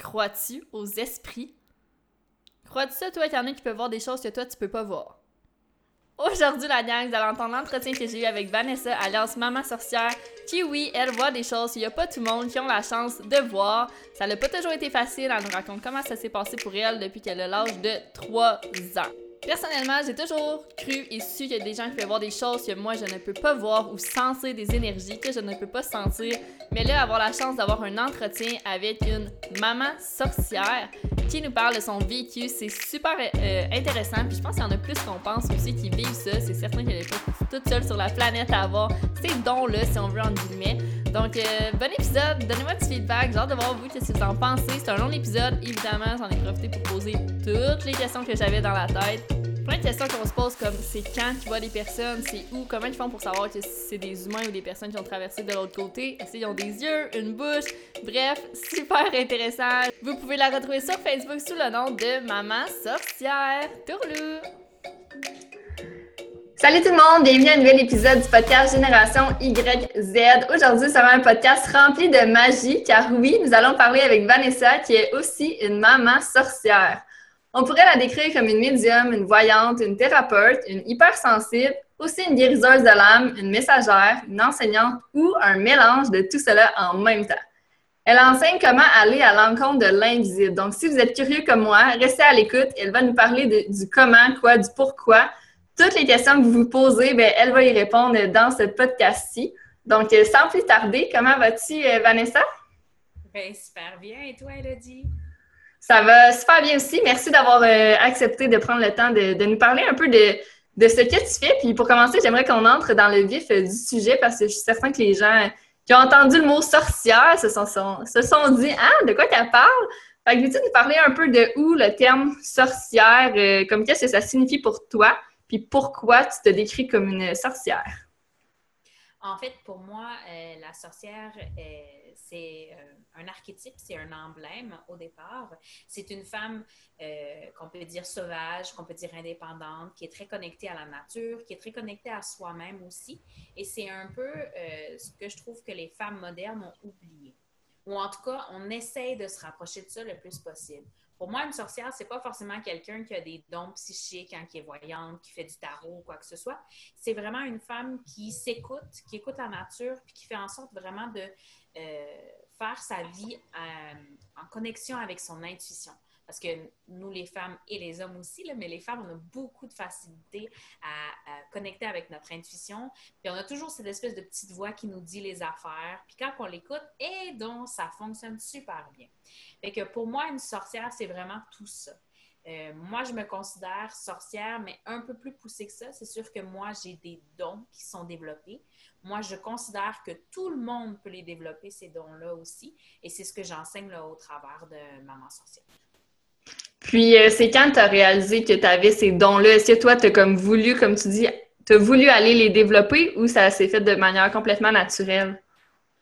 crois-tu aux esprits? Crois-tu ça, toi, qu'il y en a qui peuvent voir des choses que toi, tu peux pas voir? Aujourd'hui, la gang, vous allez entendre l'entretien que j'ai eu avec Vanessa, alias Maman Sorcière, qui, oui, elle voit des choses qu'il n'y a pas tout le monde qui ont la chance de voir. Ça n'a pas toujours été facile. Elle nous raconte comment ça s'est passé pour elle depuis qu'elle a l'âge de 3 ans. Personnellement, j'ai toujours cru et su qu'il y a des gens qui peuvent voir des choses que moi je ne peux pas voir ou sentir des énergies que je ne peux pas sentir. Mais là, avoir la chance d'avoir un entretien avec une maman sorcière qui nous parle de son vécu, c'est super euh, intéressant. Puis je pense qu'il y en a plus qu'on pense aussi qui vivent ça. C'est certain qu'elle n'est pas toute seule sur la planète à avoir ces dons-là, si on veut en guillemets. Donc, euh, bon épisode, donnez-moi du feedback, j'ai hâte de voir vous qu'est-ce que vous en pensez. C'est un long épisode, évidemment, j'en ai profité pour poser toutes les questions que j'avais dans la tête. Plein de questions qu'on se pose comme c'est quand tu vois des personnes, c'est où, comment ils font pour savoir que c'est des humains ou des personnes qui ont traversé de l'autre côté, est-ce qu'ils ont des yeux, une bouche, bref, super intéressant. Vous pouvez la retrouver sur Facebook sous le nom de Maman Sorcière. Tourlou! Salut tout le monde, bienvenue à un nouvel épisode du podcast Génération YZ. Aujourd'hui, ça va un podcast rempli de magie, car oui, nous allons parler avec Vanessa, qui est aussi une maman sorcière. On pourrait la décrire comme une médium, une voyante, une thérapeute, une hypersensible, aussi une guériseuse de l'âme, une messagère, une enseignante ou un mélange de tout cela en même temps. Elle enseigne comment aller à l'encontre de l'invisible. Donc, si vous êtes curieux comme moi, restez à l'écoute. Elle va nous parler du comment, quoi, du pourquoi, toutes les questions que vous vous posez, bien, elle va y répondre dans ce podcast-ci. Donc, euh, sans plus tarder, comment vas-tu, euh, Vanessa? Bien, super bien. Et toi, Elodie? Ça va super bien aussi. Merci d'avoir euh, accepté de prendre le temps de, nous parler un peu de, ce que tu fais. Puis pour commencer, j'aimerais qu'on entre dans le vif du sujet parce que je suis certain que les gens qui ont entendu le mot sorcière se sont, se sont dit Ah, de quoi tu parles? Fait que veux-tu nous parler un peu de où le terme sorcière, comme qu'est-ce que ça signifie pour toi? Puis pourquoi tu te décris comme une sorcière? En fait, pour moi, euh, la sorcière, euh, c'est euh, un archétype, c'est un emblème au départ. C'est une femme qu'on peut dire sauvage, qu'on peut dire indépendante, qui est très connectée à la nature, qui est très connectée à soi-même aussi. Et c'est un peu ce que je trouve que les femmes modernes ont oublié. Ou en tout cas, on essaye de se rapprocher de ça le plus possible. Pour moi, une sorcière, c'est pas forcément quelqu'un qui a des dons psychiques, hein, qui est voyante, qui fait du tarot ou quoi que ce soit. C'est vraiment une femme qui s'écoute, qui écoute la nature, puis qui fait en sorte vraiment de euh, faire sa vie euh, en connexion avec son intuition parce que nous, les femmes et les hommes aussi, mais les femmes, on a beaucoup de facilité à, connecter avec notre intuition. Puis on a toujours cette espèce de petite voix qui nous dit les affaires. Puis quand on l'écoute, et donc ça fonctionne super bien. Fait que pour moi, une sorcière, c'est vraiment tout ça. Euh, moi, je me considère sorcière, mais un peu plus poussée que ça. C'est sûr que moi, j'ai des dons qui sont développés. Moi, je considère que tout le monde peut les développer, ces dons-là aussi. Et c'est ce que j'enseigne au travers de Maman Sorcière. Puis, euh, c'est quand tu as réalisé que tu avais ces dons-là? Est-ce que toi, tu as comme voulu, comme tu dis, tu as voulu aller les développer ou ça s'est fait de manière complètement naturelle?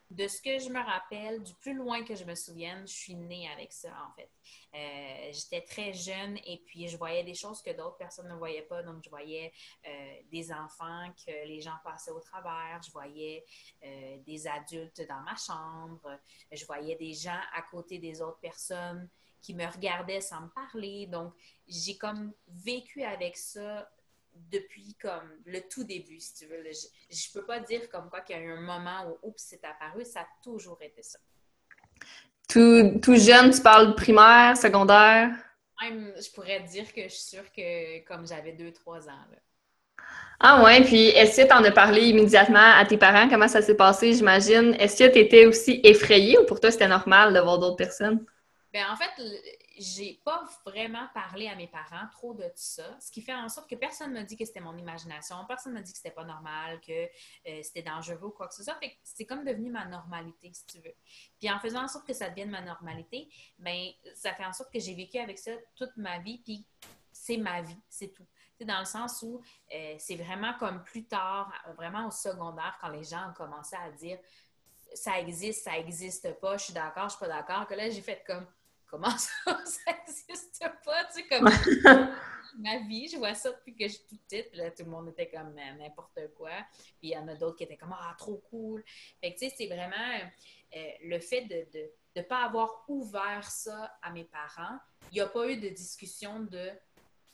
De ce que je me rappelle, du plus loin que je me souvienne, je suis née avec ça, en fait. Euh, j'étais très jeune et puis je voyais des choses que d'autres personnes ne voyaient pas. Donc, je voyais euh, des enfants que les gens passaient au travers. Je voyais des adultes dans ma chambre. Je voyais des gens à côté des autres personnes qui me regardait sans me parler. Donc, j'ai comme vécu avec ça depuis comme le tout début, si tu veux. Je, ne peux pas dire comme quoi qu'il y a eu un moment où, oups, c'est apparu. Ça a toujours été ça. Tout, tout jeune, tu parles primaire, secondaire? je pourrais dire que je suis sûre que comme j'avais deux, trois ans. Ah ouais, puis est-ce que tu en as parlé immédiatement à tes parents? Comment ça s'est passé, j'imagine? Est-ce que tu étais aussi effrayée ou pour toi c'était normal de voir d'autres personnes? Ben, en fait, j'ai pas vraiment parlé à mes parents trop de ça, ce qui fait en sorte que personne ne m'a dit que c'était mon imagination, personne ne m'a dit que c'était pas normal, que euh, c'était dangereux ou quoi que ce soit. c'est comme devenu ma normalité, si tu veux. Puis en faisant en sorte que ça devienne ma normalité, ben ça fait en sorte que j'ai vécu avec ça toute ma vie, puis c'est ma vie, c'est tout. C'est dans le sens où euh, c'est vraiment comme plus tard, vraiment au secondaire, quand les gens ont commencé à dire ça existe, ça existe pas, je suis d'accord, je suis pas d'accord, que là j'ai fait comme comment ça, ça n'existe pas, tu sais, comme ma vie, je vois ça depuis que je suis toute petite, là, tout le monde était comme n'importe quoi, puis il y en a d'autres qui étaient comme, ah, trop cool. Fait que, tu sais, c'est vraiment euh, le fait de, de ne pas avoir ouvert ça à mes parents, il n'y a pas eu de discussion de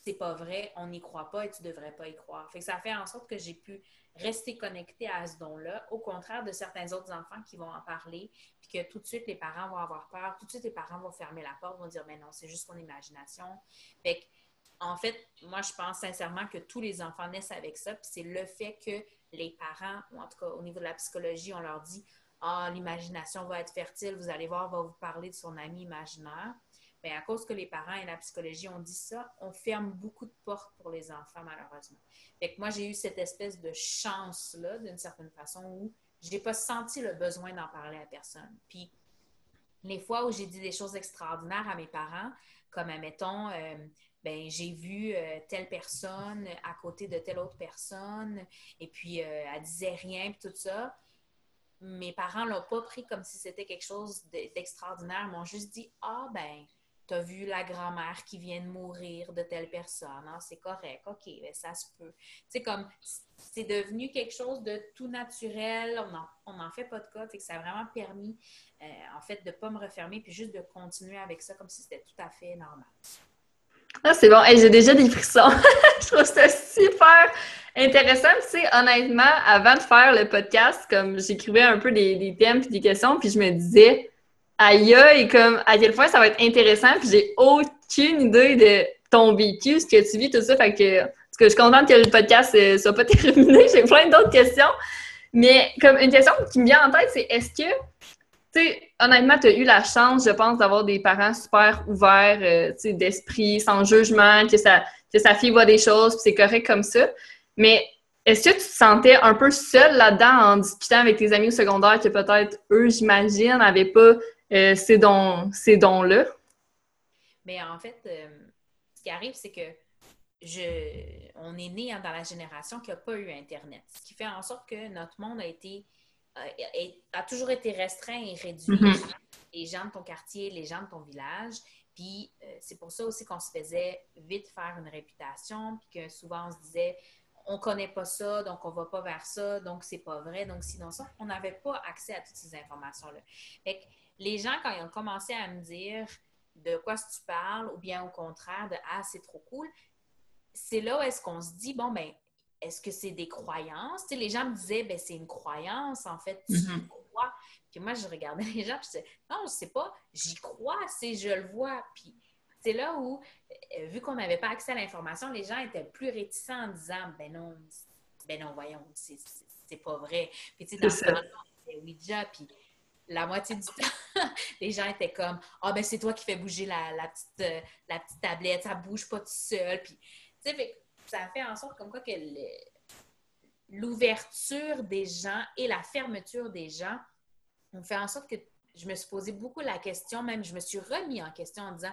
c'est pas vrai, on n'y croit pas et tu devrais pas y croire. Fait que ça fait en sorte que j'ai pu rester connectée à ce don-là, au contraire de certains autres enfants qui vont en parler, puis que tout de suite les parents vont avoir peur, tout de suite les parents vont fermer la porte, vont dire mais non, c'est juste ton imagination. Que, en fait, moi je pense sincèrement que tous les enfants naissent avec ça, puis c'est le fait que les parents, ou en tout cas au niveau de la psychologie, on leur dit ah, l'imagination va être fertile, vous allez voir, va vous parler de son ami imaginaire. Mais à cause que les parents et la psychologie ont dit ça, on ferme beaucoup de portes pour les enfants, malheureusement. Fait moi, j'ai eu cette espèce de chance-là, d'une certaine façon, où je n'ai pas senti le besoin d'en parler à personne. Puis, les fois où j'ai dit des choses extraordinaires à mes parents, comme, admettons, euh, ben, j'ai vu euh, telle personne à côté de telle autre personne, et puis euh, elle disait rien, puis tout ça. Mes parents l'ont pas pris comme si c'était quelque chose d'extraordinaire, m'ont juste dit Ah, ben, tu as vu la grand-mère qui vient de mourir de telle personne, hein, c'est correct, ok, ben, ça se peut. C'est comme, c'est devenu quelque chose de tout naturel, on n'en fait pas de cas, que ça a vraiment permis, euh, en fait, de ne pas me refermer, puis juste de continuer avec ça comme si c'était tout à fait normal. Ah, c'est bon. j'ai déjà des frissons. je trouve ça super intéressant. Tu sais, honnêtement, avant de faire le podcast, comme j'écrivais un peu des, des thèmes et des questions, puis je me disais, aïe et comme à quel point ça va être intéressant, puis j'ai aucune idée de ton vécu, ce que tu vis, tout ça. Fait que, parce que je suis contente que le podcast ne euh, soit pas terminé. j'ai plein d'autres questions. Mais comme une question qui me vient en tête, c'est est-ce que, tu sais, honnêtement, tu as eu la chance, je pense, d'avoir des parents super ouverts, euh, tu sais, d'esprit, sans jugement, que, que sa fille voit des choses, puis c'est correct comme ça. Mais est-ce que tu te sentais un peu seule là-dedans en discutant avec tes amis au secondaire que peut-être eux, j'imagine, n'avaient pas euh, ces dons-là? Mais en fait, euh, ce qui arrive, c'est que je, on est né dans la génération qui n'a pas eu Internet. Ce qui fait en sorte que notre monde a été euh, a, toujours été restreint et réduit. Mm-hmm. Les gens de ton quartier, les gens de ton village. Puis c'est pour ça aussi qu'on se faisait vite faire une réputation, puis que souvent on se disait on connaît pas ça, donc on va pas vers ça, donc c'est pas vrai, donc sinon ça, on n'avait pas accès à toutes ces informations-là. Fait que les gens, quand ils ont commencé à me dire de quoi tu parles, ou bien au contraire de Ah, c'est trop cool, c'est là où est-ce qu'on se dit, bon, ben, est-ce que c'est des croyances? les gens me disaient, ben, c'est une croyance, en fait, tu mm-hmm. crois. Puis moi, je regardais les gens, puis je disais, non, je sais pas, j'y crois, c'est, je le vois. Puis c'est là où, euh, vu qu'on n'avait pas accès à l'information, les gens étaient plus réticents en disant, ben non, ben non, voyons, c'est, pas vrai. Puis tu sais, dans temps Ouija, puis la moitié du temps, les gens étaient comme Ah, ben c'est toi qui fais bouger la, petite, euh, la petite tablette, ça bouge pas tout seul. Puis, tu sais, ça fait en sorte comme quoi que l'ouverture des gens et la fermeture des gens ont fait en sorte que je me suis posé beaucoup la question, même je me suis remis en question en disant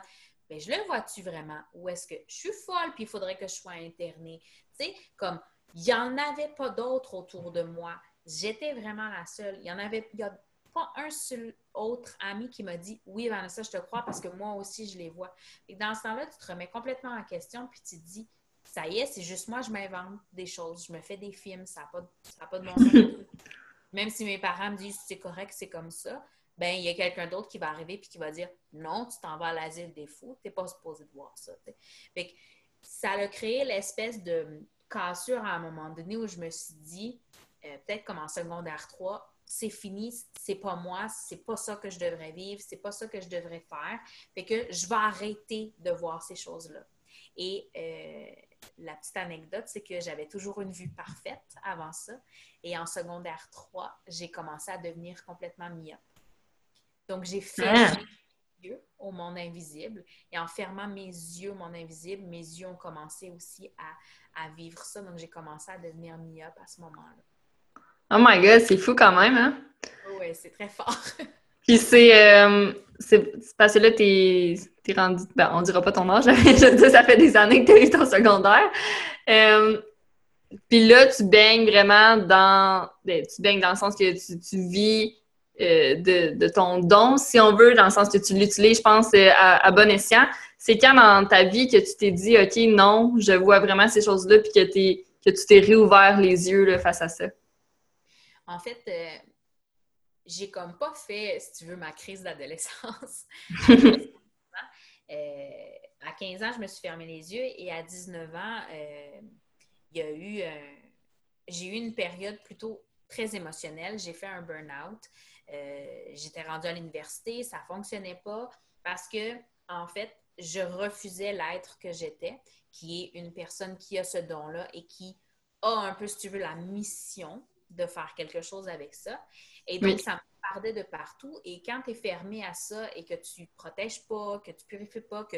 ben, je le vois-tu vraiment? Ou est-ce que je suis folle puis il faudrait que je sois internée? Tu sais, comme il n'y en avait pas d'autres autour de moi. J'étais vraiment la seule. Il y en avait, y a pas un seul autre ami qui m'a dit Oui, Vanessa, je te crois parce que moi aussi, je les vois. Et dans ce temps-là, tu te remets complètement en question puis tu te dis Ça y est, c'est juste moi, je m'invente des choses, je me fais des films, ça n'a pas, pas de bon Même si mes parents me disent C'est correct, c'est comme ça, ben il y a quelqu'un d'autre qui va arriver puis qui va dire Non, tu t'en vas à l'asile des fous, tu n'es pas supposé de voir ça. Fait ça a créé l'espèce de cassure à un moment donné où je me suis dit, euh, peut-être comme en secondaire 3, c'est fini, c'est pas moi, c'est pas ça que je devrais vivre, c'est pas ça que je devrais faire. Fait que je vais arrêter de voir ces choses-là. Et euh, la petite anecdote, c'est que j'avais toujours une vue parfaite avant ça. Et en secondaire 3, j'ai commencé à devenir complètement myope. Donc, j'ai fermé ah. mes yeux au monde invisible. Et en fermant mes yeux au monde invisible, mes yeux ont commencé aussi à, à vivre ça. Donc, j'ai commencé à devenir myope à ce moment-là. Oh my god, c'est fou quand même, hein? Oui, c'est très fort. Puis euh, c'est parce que là, t'es es rendu. Ben, on dira pas ton âge, je ça fait des années que tu eu ton secondaire. Euh, puis là, tu baignes vraiment dans. Ben, tu baignes dans le sens que tu, vis euh, de, ton don, si on veut, dans le sens que tu l'utilises, je pense, à, à, bon escient. C'est quand dans ta vie que tu t'es dit, OK, non, je vois vraiment ces choses-là, puis que, que tu t'es réouvert les yeux là, face à ça? En fait, euh, j'ai comme pas fait, si tu veux, ma crise d'adolescence. Euh, à 15 ans, je me suis fermé les yeux et à 19 ans, euh, il y a eu, j'ai eu une période plutôt très émotionnelle. J'ai fait un burn-out. J'étais rendue à l'université, ça fonctionnait pas parce que, en fait, je refusais l'être que j'étais, qui est une personne qui a ce don-là et qui a un peu, si tu veux, la mission de faire quelque chose avec ça. Et donc, ça me pardait de partout. Et quand tu es fermé à ça et que tu protèges pas, que tu purifies pas, que,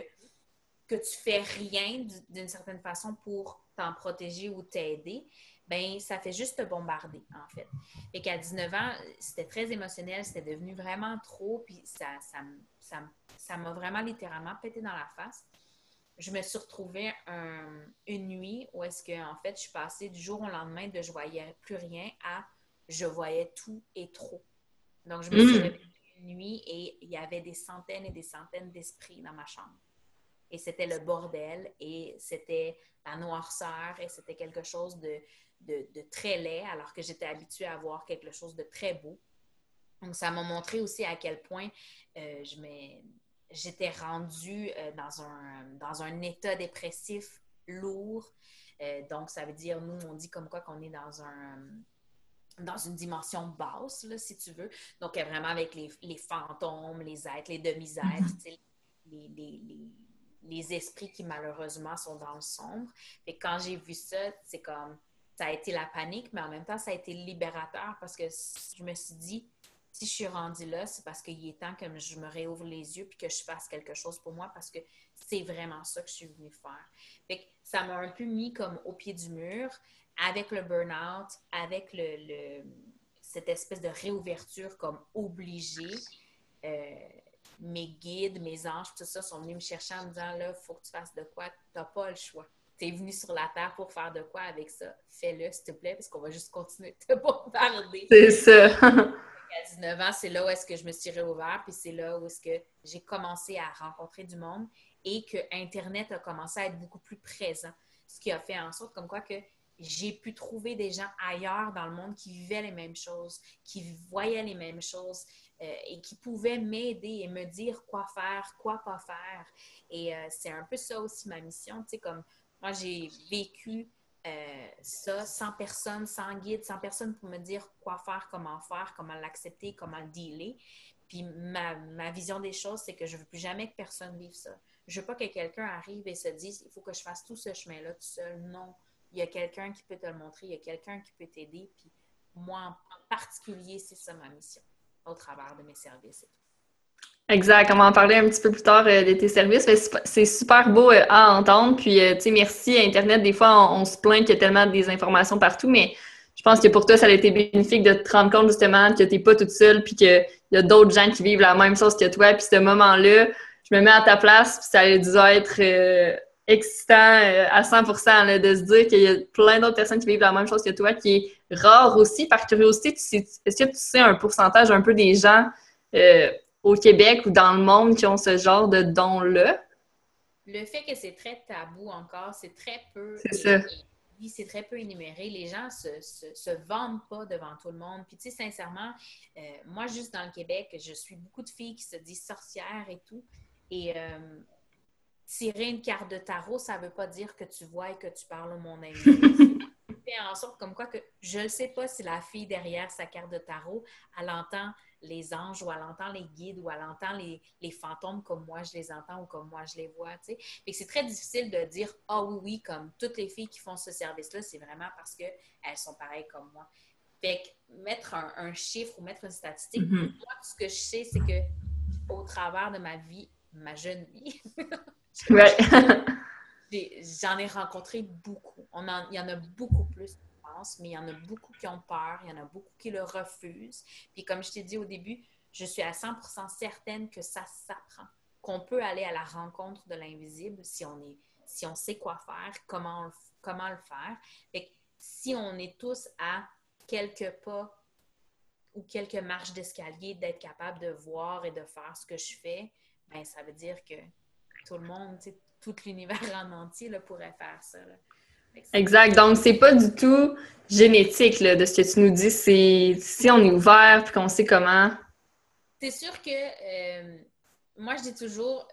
que tu fais rien d'une certaine façon pour t'en protéger ou t'aider, ben ça fait juste te bombarder, en fait. Et qu'à 19 ans, c'était très émotionnel, c'était devenu vraiment trop, puis ça, ça, ça, ça m'a vraiment littéralement pété dans la face. Je me suis retrouvée une nuit où est-ce que, en fait, je suis passée du jour au lendemain de je voyais plus rien à je voyais tout et trop. Donc, je me suis mm. réveillée une nuit et il y avait des centaines et des centaines d'esprits dans ma chambre. Et c'était le bordel et c'était la noirceur et c'était quelque chose de, de, très laid alors que j'étais habituée à voir quelque chose de très beau. Donc, ça m'a montré aussi à quel point euh, je j'étais rendue euh, dans, un, dans un état dépressif lourd. Euh, donc, ça veut dire, nous, on dit comme quoi qu'on est dans un dans une dimension basse, là, si tu veux. Donc, vraiment avec les, les fantômes, les êtres, les demi-êtres, mm-hmm. les, les, les, esprits qui, malheureusement, sont dans le sombre. Et quand j'ai vu ça, c'est comme ça a été la panique, mais en même temps, ça a été libérateur parce que je me suis dit, si je suis rendue là, c'est parce qu'il est temps que je me réouvre les yeux puis que je fasse quelque chose pour moi parce que c'est vraiment ça que je suis venue faire. Fait ça m'a un peu mis comme au pied du mur avec le burn-out, avec le, cette espèce de réouverture comme obligée. Euh, mes guides, mes anges, tout ça sont venus me chercher en me disant là, il faut que tu fasses de quoi, tu n'as pas le choix tu es venu sur la Terre pour faire de quoi avec ça? Fais-le, s'il te plaît, parce qu'on va juste continuer de te bombarder. C'est ça. à 19 ans, c'est là où est-ce que je me suis réouvert, puis c'est là où est-ce que j'ai commencé à rencontrer du monde et que Internet a commencé à être beaucoup plus présent. Ce qui a fait en sorte comme quoi que j'ai pu trouver des gens ailleurs dans le monde qui vivaient les mêmes choses, qui voyaient les mêmes choses euh, et qui pouvaient m'aider et me dire quoi faire, quoi pas faire. Et euh, c'est un peu ça aussi ma mission, tu sais, comme moi, j'ai vécu euh, ça sans personne, sans guide, sans personne pour me dire quoi faire, comment faire, comment l'accepter, comment le dealer. Puis ma, vision des choses, c'est que je ne veux plus jamais que personne vive ça. Je ne veux pas que quelqu'un arrive et se dise il faut que je fasse tout ce chemin-là tout seul. Non. Il y a quelqu'un qui peut te le montrer, il y a quelqu'un qui peut t'aider. Puis moi, en particulier, c'est ça ma mission au travers de mes services et tout. Exact. On va en parler un petit peu plus tard euh, de tes services. C'est super beau euh, à entendre. Puis, euh, tu sais, merci Internet. Des fois, on, se plaint qu'il y a tellement des informations partout, mais je pense que pour toi, ça a été bénéfique de te rendre compte justement que tu n'es pas toute seule, puis qu'il y a d'autres gens qui vivent la même chose que toi. Puis, ce moment-là, je me mets à ta place, puis ça a dû être excitant à 100% de se dire qu'il y a plein d'autres personnes qui vivent la même chose que toi, qui est rare aussi. Par curiosité, est-ce que tu sais un pourcentage un peu des gens au Québec ou dans le monde qui ont ce genre de don-là? Le fait que c'est très tabou encore, c'est très peu. C'est ça. Oui, c'est très peu énuméré. Les gens se, se, vendent pas devant tout le monde. Puis, tu sais, sincèrement, euh, moi, juste dans le Québec, je suis beaucoup de filles qui se disent sorcières et tout. Et euh, tirer une carte de tarot, ça veut pas dire que tu vois et que tu parles au monde invisible. fait en sorte comme quoi que je ne sais pas si la fille derrière sa carte de tarot, elle entend les anges ou elle entend les guides ou elle entend les, les fantômes comme moi je les entends ou comme moi je les vois. Tu sais. c'est très difficile de dire Ah oh, oui, oui, comme toutes les filles qui font ce service-là, c'est vraiment parce qu'elles sont pareilles comme moi. Fait que mettre un, chiffre ou mettre une statistique, mm-hmm. moi, ce que je sais, c'est que au travers de ma vie, ma jeune vie, j'en ai rencontré beaucoup. On il y en a beaucoup plus mais il y en a beaucoup qui ont peur, il y en a beaucoup qui le refusent. Puis comme je t'ai dit au début, je suis à 100% certaine que ça s'apprend, qu'on peut aller à la rencontre de l'invisible si on est si on sait quoi faire, comment, comment le faire. Et si on est tous à quelques pas ou quelques marches d'escalier d'être capable de voir et de faire ce que je fais, ben ça veut dire que tout le monde, tout l'univers en entier là, pourrait faire ça. Exact. Donc, c'est pas du tout génétique là, de ce que tu nous dis. C'est si on est ouvert puis qu'on sait comment. C'est sûr que euh, moi, je dis toujours,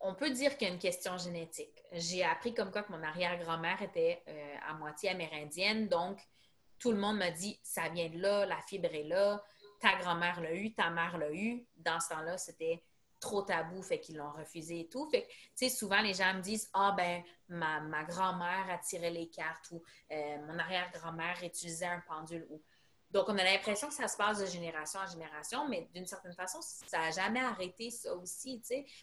on peut dire qu'il y a une question génétique. J'ai appris comme quoi que mon arrière-grand-mère était euh, à moitié amérindienne, donc tout le monde m'a dit ça vient de là, la fibre est là, ta grand-mère l'a eu, ta mère l'a eu. Dans ce temps-là, c'était trop tabou, fait qu'ils l'ont refusé et tout. Fait que, souvent, les gens me disent Ah, ben, ma, ma grand-mère a tiré les cartes ou euh, mon arrière-grand-mère utilisait un pendule. Ou... Donc, on a l'impression que ça se passe de génération en génération, mais d'une certaine façon, ça n'a jamais arrêté ça aussi,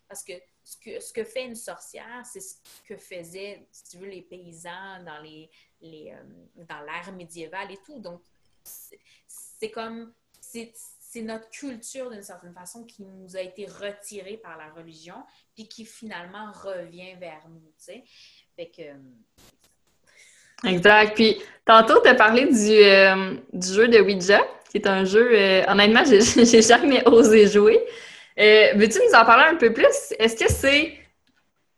parce que ce, que ce que fait une sorcière, c'est ce que faisaient, si tu veux, les paysans dans les, les euh, dans l'ère médiévale et tout. Donc, c'est comme, c'est c'est notre culture d'une certaine façon qui nous a été retirée par la religion, puis qui finalement revient vers nous, tu sais. Fait que... Euh, exact. Puis, tantôt, tu as parlé du, euh, du, jeu de Ouija, qui est un jeu, euh, honnêtement, j'ai jamais osé jouer. Veux-tu nous en parler un peu plus? Est-ce que c'est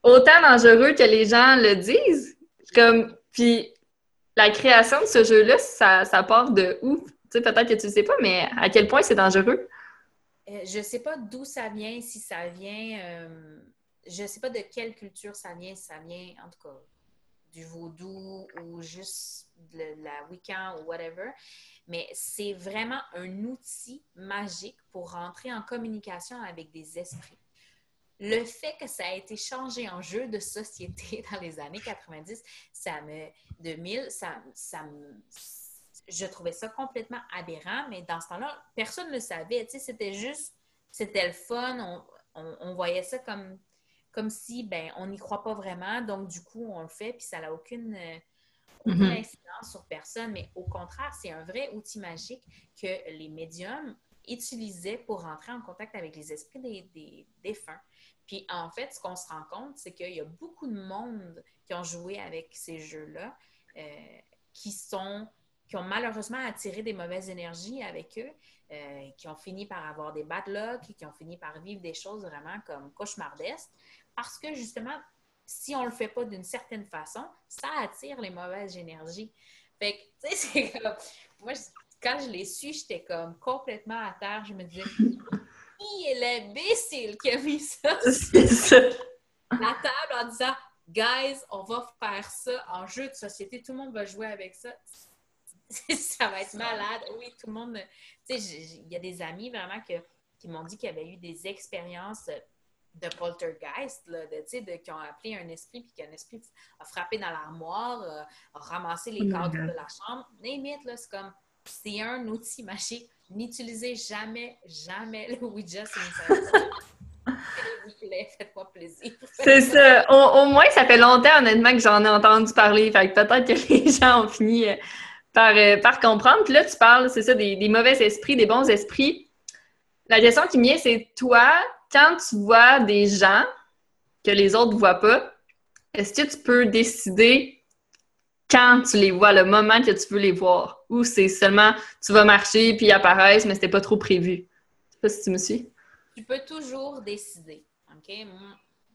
autant dangereux que les gens le disent? Comme, puis, la création de ce jeu-là, ça, ça part de où? Peut-être que tu ne sais pas, mais à quel point c'est dangereux? Euh, je ne sais pas d'où ça vient, si ça vient. Euh, je ne sais pas de quelle culture ça vient, si ça vient, en tout cas, du vaudou ou juste de la Wiccan ou whatever. Mais c'est vraiment un outil magique pour rentrer en communication avec des esprits. Le fait que ça a été changé en jeu de société dans les années 90, ça me 2000, ça, ça me je trouvais ça complètement aberrant, mais dans ce temps-là, personne ne le savait. C'était juste, c'était le fun. On, voyait ça comme, comme si, ben, on n'y croit pas vraiment. Donc, du coup, on le fait, puis ça n'a aucune, euh, aucune mm-hmm. incidence sur personne. Mais au contraire, c'est un vrai outil magique que les médiums utilisaient pour rentrer en contact avec les esprits des, défunts. Puis, en fait, ce qu'on se rend compte, c'est qu'il y a beaucoup de monde qui ont joué avec ces jeux-là, euh, qui sont qui ont malheureusement attiré des mauvaises énergies avec eux, euh, qui ont fini par avoir des bad luck, qui ont fini par vivre des choses vraiment comme cauchemardesques, parce que justement, si on ne le fait pas d'une certaine façon, ça attire les mauvaises énergies. Fait que, tu sais, c'est comme. Moi, quand je l'ai su, j'étais comme complètement à terre. Je me disais, qui est l'imbécile qui a mis ça sur la table en disant, guys, on va faire ça en jeu de société, tout le monde va jouer avec ça. ça va être malade. Oui, tout le monde. Tu sais, il y a des amis vraiment qui m'ont dit qu'ils avaient eu des expériences de poltergeist, là, de, de, qui ont appelé un esprit, puis qu'un esprit a frappé dans l'armoire, euh, a ramassé les cadres de la chambre. Limite, là, c'est comme, c'est un outil magique. N'utilisez jamais, jamais le Ouija si vous Faites-moi plaisir. C'est ça. Au, moins, ça fait longtemps, honnêtement, que j'en ai entendu parler. Fait que peut-être que les gens ont fini euh, par, comprendre. Puis là, tu parles, c'est ça, des, mauvais esprits, des bons esprits. La question qui me vient, c'est toi, quand tu vois des gens que les autres ne voient pas, est-ce que tu peux décider quand tu les vois, le moment que tu veux les voir? Ou c'est seulement tu vas marcher puis ils apparaissent, mais c'était pas trop prévu? Je sais pas si tu me suis. Tu peux toujours décider. OK?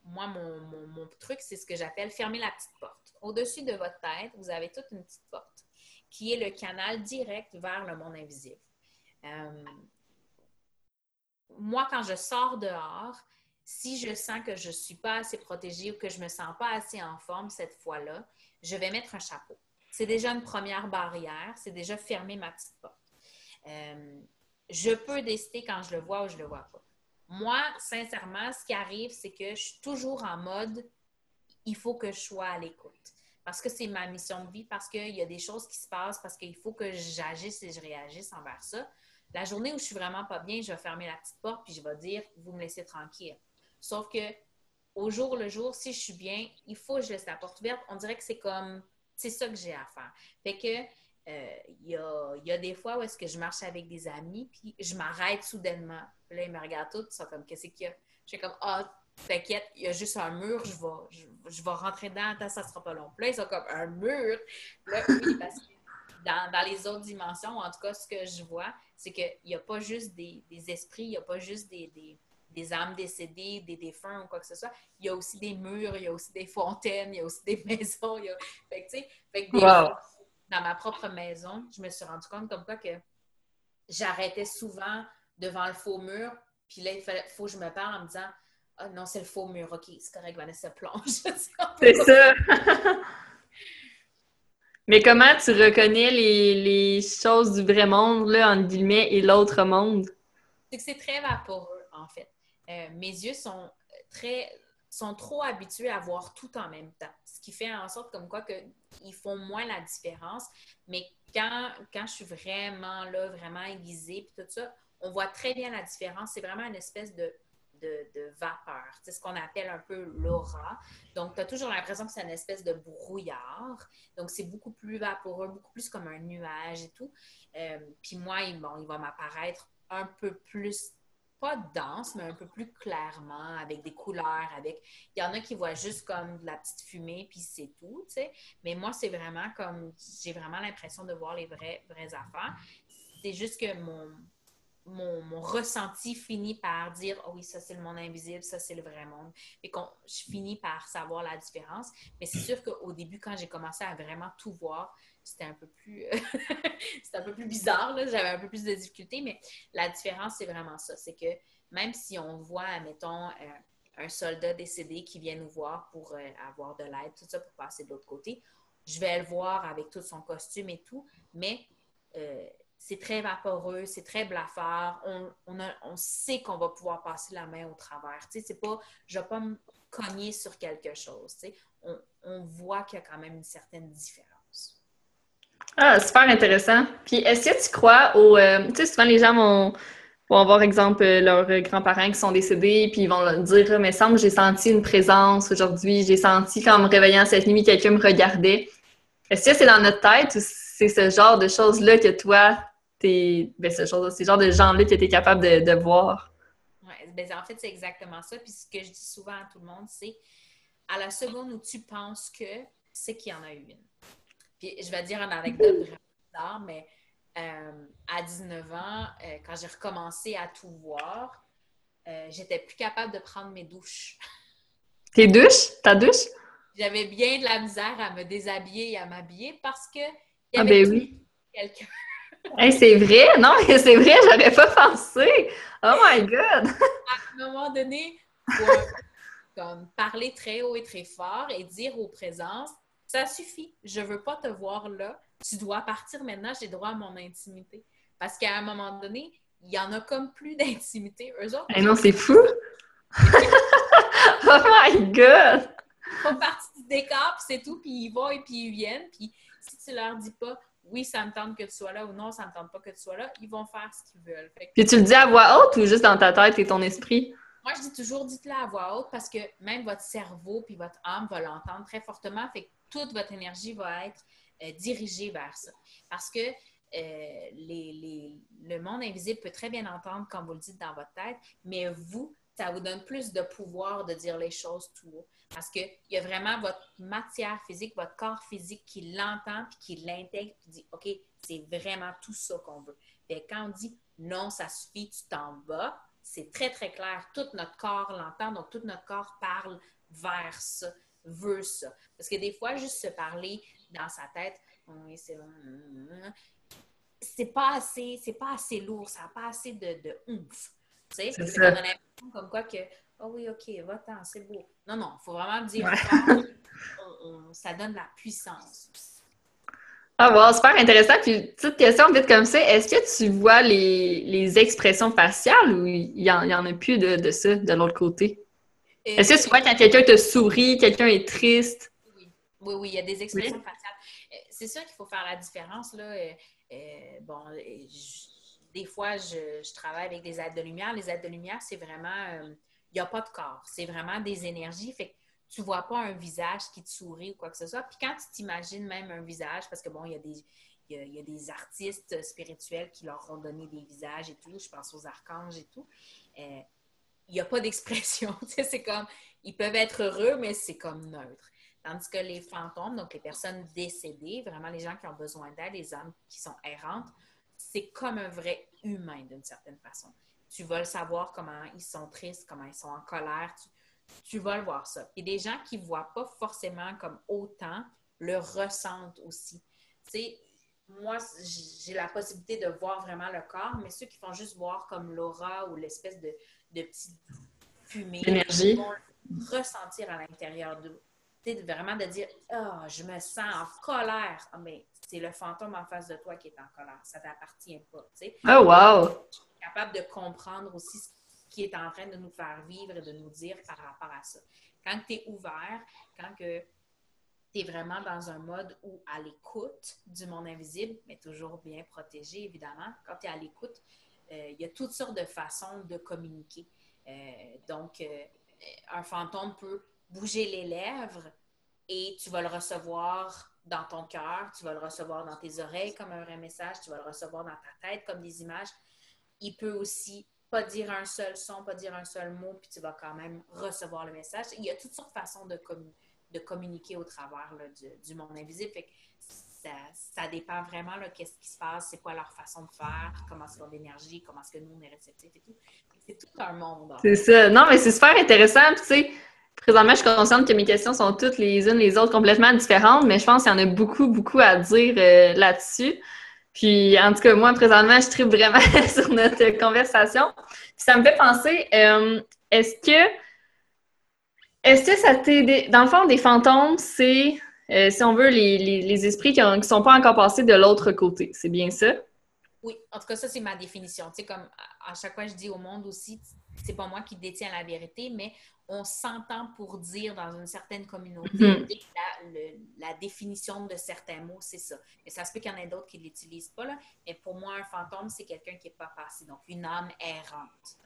Moi, mon, mon truc, c'est ce que j'appelle fermer la petite porte. Au-dessus de votre tête, vous avez toute une petite porte qui est le canal direct vers le monde invisible. Euh, moi, quand je sors dehors, si je sens que je ne suis pas assez protégée ou que je ne me sens pas assez en forme cette fois-là, je vais mettre un chapeau. C'est déjà une première barrière, c'est déjà fermer ma petite porte. Euh, je peux décider quand je le vois ou je ne le vois pas. Moi, sincèrement, ce qui arrive, c'est que je suis toujours en mode il faut que je sois à l'écoute parce que c'est ma mission de vie, parce qu'il y a des choses qui se passent, parce qu'il faut que j'agisse et je réagisse envers ça. La journée où je suis vraiment pas bien, je vais fermer la petite porte puis je vais dire vous me laissez tranquille. Sauf que au jour le jour, si je suis bien, il faut que je laisse la porte ouverte. On dirait que c'est comme c'est ça que j'ai à faire. Fait que euh, il y, a, des fois où est-ce que je marche avec des amis puis je m'arrête soudainement. là, ils me regardent tous, ils sont comme qu'est-ce qu'il y a? Je suis comme ah T'inquiète, il y a juste un mur, je vais, je, vais rentrer dedans, attends, ça sera pas long. Puis là, ils sont comme un mur. Là, oui, parce que dans, dans, les autres dimensions, en tout cas, ce que je vois, c'est qu'il n'y a pas juste des, des esprits, il n'y a pas juste des, des, des âmes décédées, des défunts ou quoi que ce soit, il y a aussi des murs, il y a aussi des fontaines, il y a aussi des maisons. Il y a... Fait que, tu sais, fait que dans ma propre maison, je me suis rendu compte comme quoi que j'arrêtais souvent devant le faux mur, puis là, il fallait, faut que je me parle en me disant Ah non, c'est le faux mur, ok, c'est correct, Vanessa plonge. c'est ça. Mais comment tu reconnais les, les, choses du vrai monde, là, entre guillemets, et l'autre monde? C'est que c'est très vaporeux, en fait. Euh, mes yeux sont très sont trop habitués à voir tout en même temps. Ce qui fait en sorte comme quoi que ils font moins la différence. Mais quand, quand je suis vraiment là, vraiment aiguisée, puis tout ça, on voit très bien la différence. C'est vraiment une espèce de, de, vapeur. C'est ce qu'on appelle un peu l'aura. Donc, tu as toujours l'impression que c'est une espèce de brouillard. Donc, c'est beaucoup plus vaporeux, beaucoup plus comme un nuage et tout. Euh, puis moi, il, bon, il va m'apparaître un peu plus pas dense, mais un peu plus clairement, avec des couleurs, avec... Il y en a qui voient juste comme de la petite fumée, puis c'est tout, tu sais. Mais moi, c'est vraiment comme... J'ai vraiment l'impression de voir les vraies, vraies affaires. C'est juste que mon, mon, ressenti finit par dire oh oui, ça c'est le monde invisible, ça c'est le vrai monde. Et qu'on je finis par savoir la différence. Mais c'est sûr qu'au début, quand j'ai commencé à vraiment tout voir, c'était un peu plus c'était un peu plus bizarre. J'avais un peu plus de difficultés, mais la différence, c'est vraiment ça. C'est que même si on voit, mettons, euh, un soldat décédé qui vient nous voir pour euh, avoir de l'aide, tout ça pour passer de l'autre côté, je vais le voir avec tout son costume et tout, mais euh, c'est très vaporeux, c'est très blafard. On, on, sait qu'on va pouvoir passer la main au travers. Tu sais, c'est pas, je vais pas me cogner sur quelque chose. On, on, voit qu'il y a quand même une certaine différence. Ah, super intéressant. Puis, est-ce que tu crois au. Euh, tu sais, souvent les gens vont, vont avoir, exemple, euh, leurs grands-parents qui sont décédés, puis ils vont dire Mais semble, j'ai senti une présence aujourd'hui, j'ai senti qu'en me réveillant cette nuit, quelqu'un me regardait. Est-ce que c'est dans notre tête ou c'est ce genre de choses-là que toi, t'es, ben, ce genre, ces genres de gens-là que tu es capable de, voir. Oui, ben, en fait, c'est exactement ça. Puis ce que je dis souvent à tout le monde, c'est à la seconde où tu penses que, c'est qu'il y en a eu une. Puis je vais dire une anecdote vraiment mais euh, à 19 ans, euh, quand j'ai recommencé à tout voir, euh, j'étais plus capable de prendre mes douches. Tes douches? Ta douche? J'avais bien de la misère à me déshabiller et à m'habiller parce que y ah, avait ah ben oui. quelqu'un c'est vrai? Non, mais c'est vrai, j'aurais pas pensé. Oh my God! à un moment donné, comme, parler très haut et très fort et dire aux présences, ça suffit, je veux pas te voir là, tu dois partir maintenant, j'ai droit à mon intimité. Parce qu'à un moment donné, il y en a comme plus d'intimité. Eux autres. Eh non, c'est fou! oh my God! Ils font partie du décor, puis c'est tout, puis ils vont et puis ils viennent. Puis si tu leur dis pas, oui, ça me tente que tu sois là ou non, ça me tente pas que tu sois là, ils vont faire ce qu'ils veulent. Puis tu le dis à voix haute ou juste dans ta tête et ton esprit? Moi, je dis toujours dites-le à voix haute parce que même votre cerveau puis votre âme va l'entendre très fortement. Fait que toute votre énergie va être euh, dirigée vers ça. Parce que euh, le monde invisible peut très bien entendre quand vous le dites dans votre tête, mais vous, ça vous donne plus de pouvoir de dire les choses tout haut. Parce qu'il y a vraiment votre matière physique, votre corps physique qui l'entend, puis qui l'intègre, puis dit OK, c'est vraiment tout ça qu'on veut. Quand on dit non, ça suffit, tu t'en vas, c'est très, très clair. Tout notre corps l'entend, donc tout notre corps parle vers ça, veut ça. Parce que des fois, juste se parler dans sa tête, oui, c'est c'est pas assez, c'est pas assez lourd, ça n'a pas assez de, de oomph. Tu sais, on a l'impression comme quoi que oh oui, OK, va-t'en, c'est beau. Non, non, il faut vraiment dire ça donne de la puissance. Ah, wow, super intéressant. Puis, petite question vite comme ça, est-ce que tu vois les, les expressions faciales ou il n'y en, en, a plus de, de ça de l'autre côté? Est-ce que tu vois quand quelqu'un te sourit, quelqu'un est triste? Oui, oui, oui, il y a des expressions faciales. Euh, c'est sûr qu'il faut faire la différence. Là. Euh, euh, bon, des fois, je, travaille avec des aides de lumière. Les aides de lumière, c'est vraiment il n'y a pas de corps. C'est vraiment des énergies. Fait que tu ne vois pas un visage qui te sourit ou quoi que ce soit. Puis quand tu t'imagines même un visage, parce que bon, il y a des. Des artistes spirituels qui leur ont donné des visages et tout. Je pense aux archanges et tout. Euh, il n'y a pas d'expression. c'est comme, ils peuvent être heureux, mais c'est comme neutre. Tandis que les fantômes, donc les personnes décédées, vraiment les gens qui ont besoin d'aide, les âmes qui sont errantes, c'est comme un vrai humain d'une certaine façon. tu vas le savoir comment ils sont tristes, comment ils sont en colère. Tu, vas le voir ça. Et des gens qui ne voient pas forcément comme autant le ressentent aussi. Tu sais, moi, j'ai la possibilité de voir vraiment le corps, mais ceux qui font juste voir comme l'aura ou l'espèce de, de petite fumée, Énergie. vont ressentir à l'intérieur d'eux. Vraiment de dire Ah, je me sens en colère. Ah, mais c'est le fantôme en face de toi qui est en colère. Ça t'appartient pas. sais. Oh, wow! capable de comprendre aussi ce qui est en train de nous faire vivre et de nous dire par rapport à ça. Quand tu es ouvert, quand que tu es vraiment dans un mode où à l'écoute du monde invisible, mais toujours bien protégé, évidemment, quand tu es à l'écoute, euh, il y a toutes sortes de façons de communiquer. Euh, donc, euh, un fantôme peut bouger les lèvres et tu vas le recevoir dans ton cœur, tu vas le recevoir dans tes oreilles comme un vrai message, tu vas le recevoir dans ta tête comme des images. Il peut aussi pas dire un seul son, pas dire un seul mot, puis tu vas quand même recevoir le message. Il y a toutes sortes de façons de, de communiquer au travers du, monde invisible. Fait que ça, dépend vraiment de qu'est-ce qui se passe, c'est quoi leur façon de faire, comment c'est leur énergie, comment est-ce que nous, on est réceptifs et tout. C'est tout un monde. C'est ça. Non, mais c'est super intéressant. Tu sais, présentement, je suis consciente que mes questions sont toutes les unes les autres complètement différentes, mais je pense qu'il y en a beaucoup, beaucoup à dire euh, là-dessus. Puis, en tout cas, moi, présentement, je tripe vraiment sur notre conversation. ça me fait penser, euh, est-ce que, est-ce que ça t'est, dans le fond, des fantômes, c'est, euh, si on veut, les, esprits qui ne sont pas encore passés de l'autre côté. C'est bien ça? Oui, en tout cas, ça, c'est ma définition. Tu sais, comme à chaque fois, je dis au monde aussi, c'est pas moi qui détiens la vérité, mais on s'entend pour dire dans une certaine communauté mhm. la, définition de certains mots, c'est ça. Et ça se peut qu'il y en ait d'autres qui ne l'utilisent pas, là, mais pour moi, un fantôme, c'est quelqu'un qui n'est pas passé, donc une âme errante.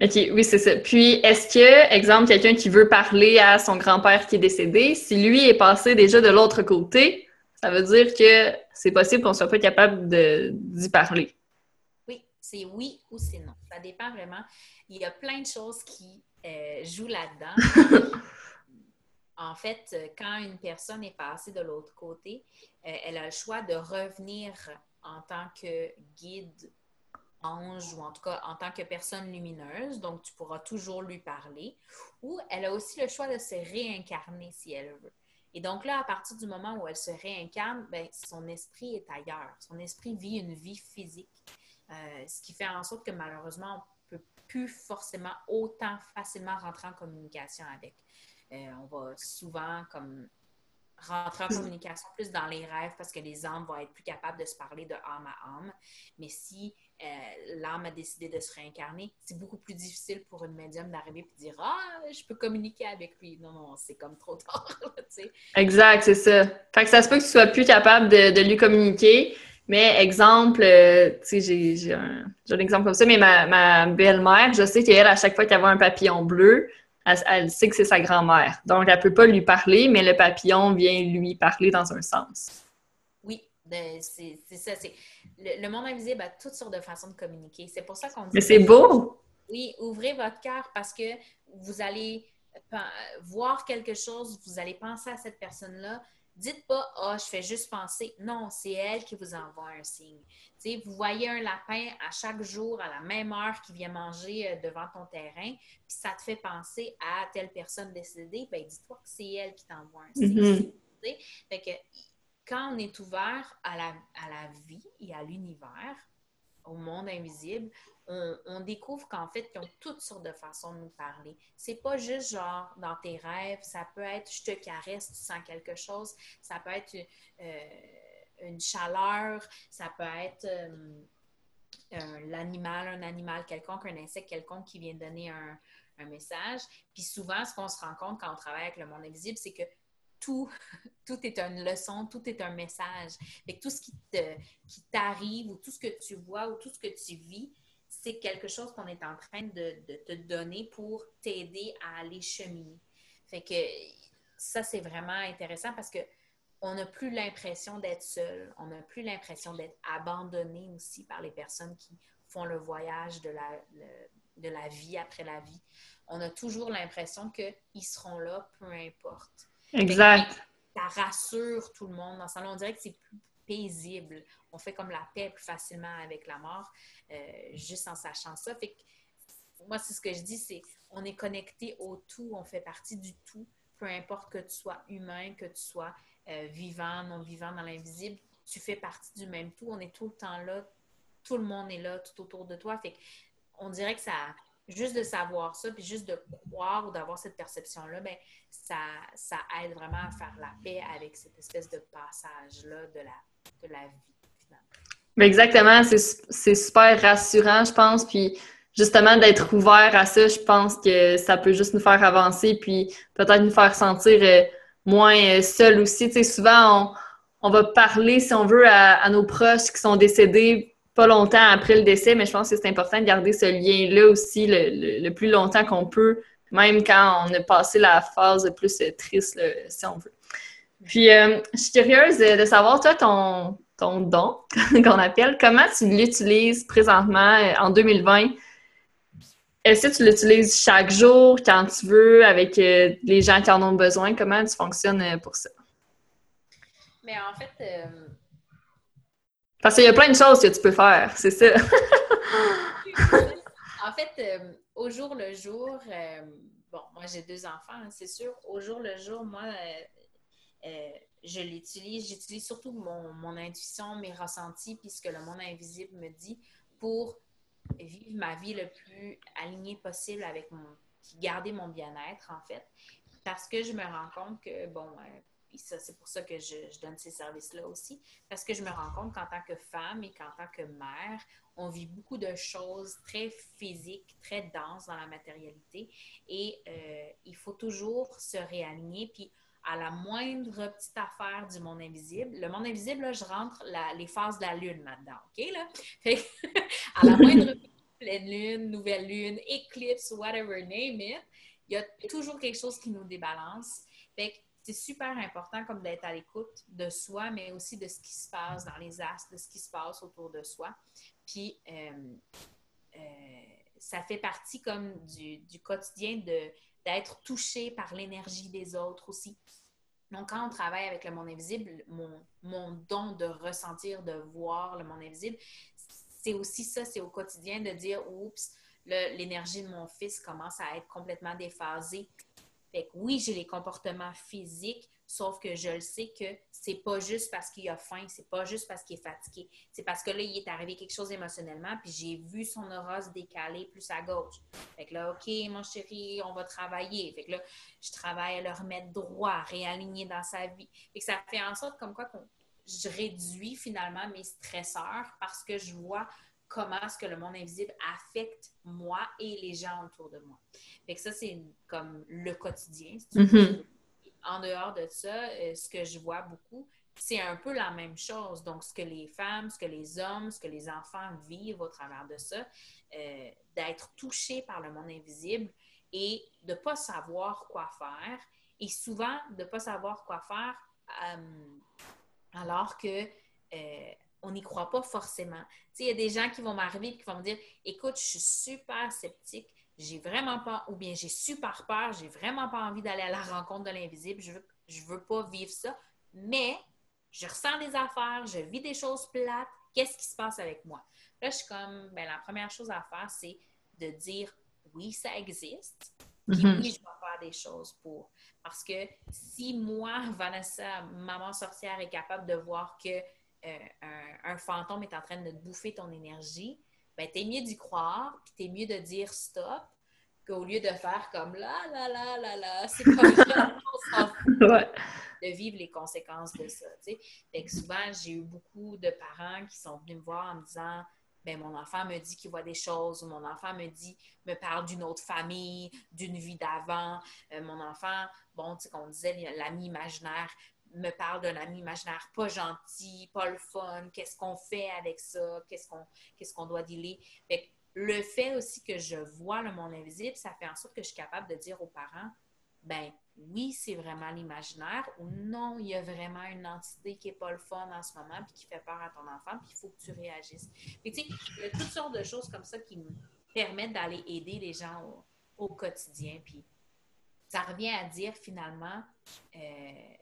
OK, oui, c'est ça. Puis, est-ce que, exemple, quelqu'un qui veut parler à son grand-père qui est décédé, si lui est passé déjà de l'autre côté, ça veut dire que c'est possible qu'on ne soit pas capable d'y parler? Oui, c'est oui ou c'est non. Ça dépend vraiment. Il y a plein de choses qui euh, joue là-dedans. en fait, euh, quand une personne est passée de l'autre côté, euh, elle a le choix de revenir en tant que guide, ange ou en tout cas en tant que personne lumineuse, donc tu pourras toujours lui parler, ou elle a aussi le choix de se réincarner si elle veut. Et donc là, à partir du moment où elle se réincarne, ben, son esprit est ailleurs. Son esprit vit une vie physique, ce qui fait en sorte que malheureusement, plus forcément autant facilement rentrer en communication avec. Euh, on va souvent comme rentrer en communication plus dans les rêves parce que les âmes vont être plus capables de se parler de âme à âme. Mais si euh, l'âme a décidé de se réincarner, c'est beaucoup plus difficile pour une médium d'arriver et de dire Ah, je peux communiquer avec lui. Non, non, c'est comme trop tard. exact, c'est ça. Fait que ça se peut que tu sois plus capable de, de lui communiquer. Mais exemple, euh, tu sais, j'ai un, un, exemple comme ça, mais ma, ma belle-mère, je sais qu'elle, à chaque fois qu'elle voit un papillon bleu, elle, sait que c'est sa grand-mère. Donc, elle peut pas lui parler, mais le papillon vient lui parler dans un sens. Oui, c'est ça. Le, le, monde invisible a toutes sortes de façons de communiquer. C'est pour ça qu'on dit... Mais c'est beau! Oui, ouvrez votre cœur parce que vous allez voir quelque chose, vous allez penser à cette personne-là, Dites pas, ah, je fais juste penser. Non, c'est elle qui vous envoie un signe. vous voyez un lapin à chaque jour, à la même heure, qui vient manger euh, devant ton terrain, puis ça te fait penser à telle personne décédée, ben dis-toi que c'est elle qui t'envoie un signe. Mm-hmm. Fait que quand on est ouvert à la, à la vie et à l'univers, au monde invisible, on, découvre qu'en fait, ils ont toutes sortes de façons de nous parler. C'est pas juste genre dans tes rêves, ça peut être je te caresse, tu sens quelque chose, ça peut être euh, une chaleur, ça peut être euh, l'animal, un animal quelconque, un insecte quelconque qui vient donner un, message. Puis souvent, ce qu'on se rend compte quand on travaille avec le monde invisible, c'est que tout, tout est une leçon, tout est un message. Fait que tout ce qui t'arrive ou tout ce que tu vois ou tout ce que tu vis, c'est quelque chose qu'on est en train de, te donner pour t'aider à aller cheminer. Fait que ça, c'est vraiment intéressant parce que on n'a plus l'impression d'être seul, on n'a plus l'impression d'être abandonné aussi par les personnes qui font le voyage de la, de la vie après la vie. On a toujours l'impression qu'ils seront là, peu importe. Exact. Ça rassure tout le monde. Dans ce on dirait que c'est plus paisible. On fait comme la paix plus facilement avec la mort, euh, juste en sachant ça. Fait moi, c'est ce que je dis, c'est on est connecté au tout, on fait partie du tout, peu importe que tu sois humain, que tu sois euh, vivant, non vivant, dans l'invisible, tu fais partie du même tout. On est tout le temps là, tout le monde est là, tout autour de toi. Fait on dirait que ça, juste de savoir ça, puis juste de croire ou d'avoir cette perception-là, ben, ça, ça aide vraiment à faire la paix avec cette espèce de passage-là de la, exactement, c'est super rassurant, je pense, puis justement d'être ouvert à ça, je pense que ça peut juste nous faire avancer, puis peut-être nous faire sentir euh, moins euh, seuls aussi. Tu sais, souvent, on, on, va parler, si on veut, à, à nos proches qui sont décédés pas longtemps après le décès, mais je pense que c'est important de garder ce lien-là aussi le, plus longtemps qu'on peut, même quand on a passé la phase plus triste, si on veut. Puis, euh, je suis curieuse de, savoir, toi, ton, ton don, qu'on appelle, comment tu l'utilises présentement euh, en 2020? Est-ce que tu l'utilises chaque jour, quand tu veux, avec euh, les gens qui en ont besoin? Comment tu fonctionnes pour ça? Mais en fait, parce qu'il y a plein de choses que tu peux faire, c'est ça. en fait, euh, au jour le jour, euh, bon, moi j'ai deux enfants, hein, c'est sûr. Au jour le jour, moi, euh, je l'utilise. J'utilise surtout mon, intuition, mes ressentis, puisque le monde invisible me dit pour vivre ma vie le plus alignée possible avec mon. garder mon bien-être, en fait. Parce que je me rends compte que, bon, c'est pour ça que je, donne ces services-là aussi, parce que je me rends compte qu'en tant que femme et qu'en tant que mère, on vit beaucoup de choses très physiques, très denses dans la matérialité, et euh, il faut toujours se réaligner, puis à la moindre petite affaire du monde invisible, le monde invisible, là, je rentre les phases de la lune là-dedans, OK? Là? à la moindre pleine lune, nouvelle lune, éclipse, whatever, name it, il y a toujours quelque chose qui nous débalance. Fait c'est super important comme d'être à l'écoute de soi, mais aussi de ce qui se passe dans les astres, de ce qui se passe autour de soi. Puis, euh, euh, ça fait partie comme du, quotidien d'être touché par l'énergie des autres aussi. Donc, quand on travaille avec le monde invisible, mon, mon don de ressentir, de voir le monde invisible, c'est aussi ça, c'est au quotidien de dire, oups, l'énergie de mon fils commence à être complètement déphasée. Fait que oui, j'ai les comportements physiques, sauf que je le sais que c'est pas juste parce qu'il a faim, c'est pas juste parce qu'il est fatigué. C'est parce que là, il est arrivé quelque chose émotionnellement, puis j'ai vu son aura se décaler plus à gauche. Fait que là, OK, mon chéri, on va travailler. Fait que là, je travaille à le remettre droit, réaligner dans sa vie. Fait que ça fait en sorte comme quoi je réduis finalement mes stresseurs parce que je vois comment est-ce que le monde invisible affecte moi et les gens autour de moi. Fait que ça, c'est comme le quotidien. Mm-hmm. En dehors de ça, euh, ce que je vois beaucoup, c'est un peu la même chose. Donc, ce que les femmes, ce que les hommes, ce que les enfants vivent au travers de ça, euh, d'être touchés par le monde invisible et de ne pas savoir quoi faire. Et souvent, de ne pas savoir quoi faire euh, alors que on n'y croit pas forcément. Il y a des gens qui vont m'arriver et qui vont me dire Écoute, je suis super sceptique, j'ai vraiment pas, ou bien j'ai super peur, j'ai vraiment pas envie d'aller à la rencontre de l'invisible, je veux, je veux pas vivre ça, mais je ressens des affaires, je vis des choses plates, qu'est-ce qui se passe avec moi? Là, je suis comme, ben, la première chose à faire, c'est de dire oui, ça existe, puis mm-hmm. oui, je vais faire des choses pour. Parce que si moi, Vanessa, maman sorcière, est capable de voir que euh, un, fantôme est en train de te bouffer ton énergie, ben, t'es mieux d'y croire, puis t'es mieux de dire stop, qu'au lieu de faire comme là, là, là, là, là, c'est pas grave, de vivre les conséquences de ça. Fait que souvent, j'ai eu beaucoup de parents qui sont venus me voir en me disant ben, mon enfant me dit qu'il voit des choses, ou mon enfant me dit, me parle d'une autre famille, d'une vie d'avant. Euh, mon enfant, bon, tu sais, qu'on disait l'ami imaginaire, me parle d'un ami imaginaire pas gentil, pas le fun, qu'est-ce qu'on fait avec ça, qu'est-ce qu'on qu'est-ce qu'on doit dealer. Fait le fait aussi que je vois le monde invisible, ça fait en sorte que je suis capable de dire aux parents, ben oui, c'est vraiment l'imaginaire ou non, il y a vraiment une entité qui n'est pas le fun en ce moment puis qui fait peur à ton enfant puis il faut que tu réagisses. tu sais, il y a toutes sortes de choses comme ça qui me permettent d'aller aider les gens au, quotidien. Puis ça revient à dire finalement, euh,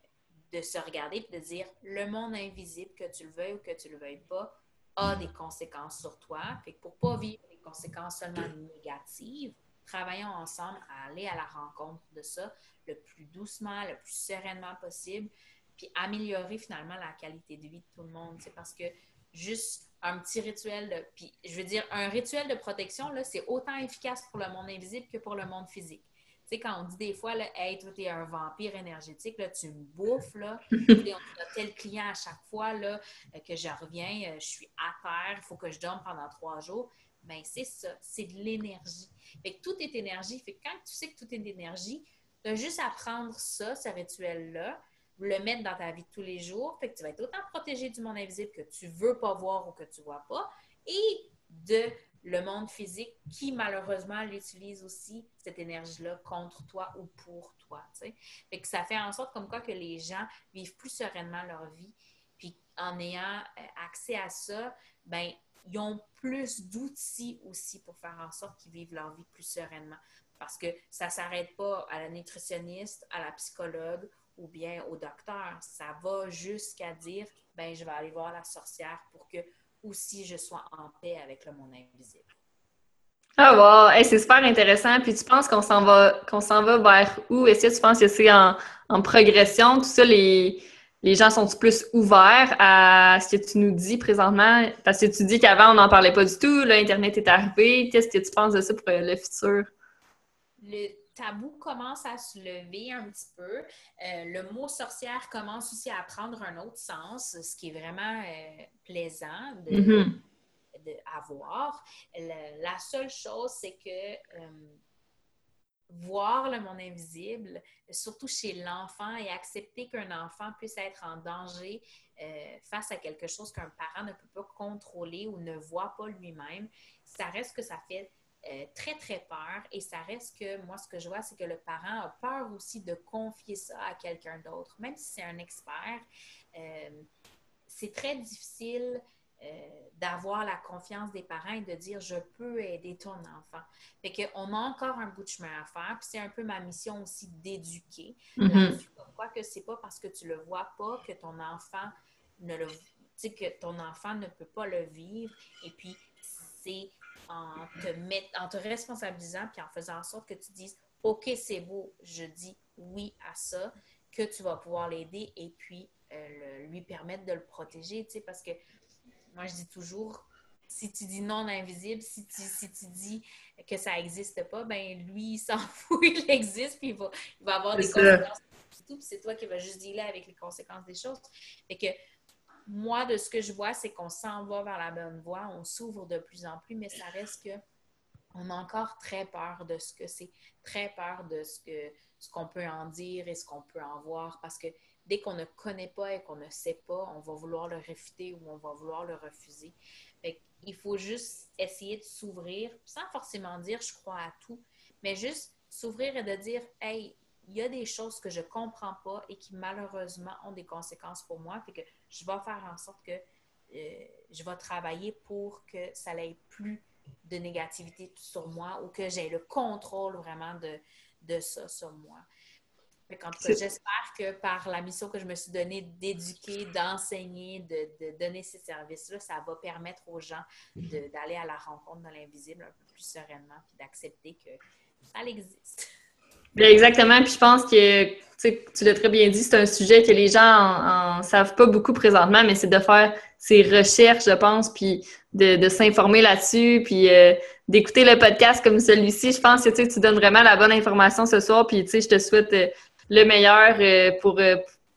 de se regarder et de dire le monde invisible, que tu le veuilles ou que tu le veuilles pas, a des conséquences sur toi. Fait que pour pas vivre des conséquences seulement négatives, travaillons ensemble à aller à la rencontre de ça le plus doucement, le plus sereinement possible, puis améliorer finalement la qualité de vie de tout le monde. C'est parce que juste un petit rituel, de, puis je veux dire, un rituel de protection, là, c'est autant efficace pour le monde invisible que pour le monde physique. Sais, quand on dit des fois, là, hey, toi, t'es un vampire énergétique, là, tu me bouffes, là. on a tel client à chaque fois, là, euh, que je reviens, euh, je suis à terre, il faut que je dorme pendant trois jours. Bien, c'est ça, c'est de l'énergie. Fait que tout est énergie. Fait que quand tu sais que tout est énergie, tu as juste à prendre ça, ce rituel-là, le mettre dans ta vie de tous les jours. Fait que tu vas être autant protégé du monde invisible que tu veux pas voir ou que tu vois pas, et de le monde physique qui, malheureusement, l'utilise aussi, cette énergie-là, contre toi ou pour toi. Fait que ça fait en sorte comme quoi que les gens vivent plus sereinement leur vie. Puis en ayant euh, accès à ça, ben ils ont plus d'outils aussi pour faire en sorte qu'ils vivent leur vie plus sereinement. Parce que ça ne s'arrête pas à la nutritionniste, à la psychologue ou bien au docteur. Ça va jusqu'à dire, ben je vais aller voir la sorcière pour que aussi je sois en paix avec le monde invisible. Ah wow, c'est super intéressant. Puis tu penses qu'on s'en va qu'on s'en va vers où? Est-ce que tu penses que c'est en, en, progression? Tout ça, les, les gens sont plus ouverts à ce que tu nous dis présentement? Parce que tu dis qu'avant, on n'en parlait pas du tout, là, Internet est arrivé. Qu'est-ce que tu penses de ça pour le futur? Le tabou commence à se lever un petit peu. Euh, le mot sorcière commence aussi à prendre un autre sens, ce qui est vraiment euh, plaisant de, mm-hmm. voir. la seule chose, c'est que euh, voir le monde invisible, surtout chez l'enfant, et accepter qu'un enfant puisse être en danger face à quelque chose qu'un parent ne peut pas contrôler ou ne voit pas lui-même, ça reste que ça fait euh, très, très peur. Et ça reste que moi, ce que je vois, c'est que le parent a peur aussi de confier ça à quelqu'un d'autre. Même si c'est un expert, euh, c'est très difficile euh, d'avoir la confiance des parents et de dire je peux aider ton enfant. Fait qu'on a encore un bout de chemin à faire. Puis c'est un peu ma mission aussi d'éduquer. Mm que c'est pas parce que tu le vois pas que ton enfant ne le que ton enfant ne peut pas le vivre. Et puis c'est en te, en te responsabilisant puis en faisant en sorte que tu dises OK, c'est beau, je dis oui à ça, que tu vas pouvoir l'aider et puis euh, lui permettre de le protéger, tu sais, parce que moi, je dis toujours, si tu dis non invisible, si tu, si tu dis que ça n'existe pas, ben lui, il s'en fout, il existe, puis il va, il va avoir des conséquences. C'est toi qui vas juste dealer avec les conséquences des choses. Fait que moi, de ce que je vois, c'est qu'on s'en va vers la bonne voie, on s'ouvre de plus en plus, mais ça reste que on a encore très peur de ce que c'est, très peur de ce que ce qu'on peut en dire et ce qu'on peut en voir, parce que dès qu'on ne connaît pas et qu'on ne sait pas, on va vouloir le réfuter ou on va vouloir le refuser. Il faut juste essayer de s'ouvrir, sans forcément dire je crois à tout, mais juste s'ouvrir et de dire Hey, il y a des choses que je ne comprends pas et qui malheureusement ont des conséquences pour moi. Fait que je vais faire en sorte que euh, je vais travailler pour que ça n'ait plus de négativité sur moi ou que j'ai le contrôle vraiment de, de ça sur moi. j'espère que par la mission que je me suis donnée d'éduquer, d'enseigner, de, donner ces services-là, ça va permettre aux gens d'aller à la rencontre de l'invisible un peu plus sereinement puis d'accepter que ça existe. Exactement. Puis je pense que tu l'as très bien dit, c'est un sujet que les gens en, savent pas beaucoup présentement, mais c'est de faire ces recherches, je pense, puis de, s'informer là-dessus, puis euh, d'écouter le podcast comme celui-ci. Je pense que tu donnes vraiment la bonne information ce soir, puis je te souhaite euh, le meilleur euh, pour,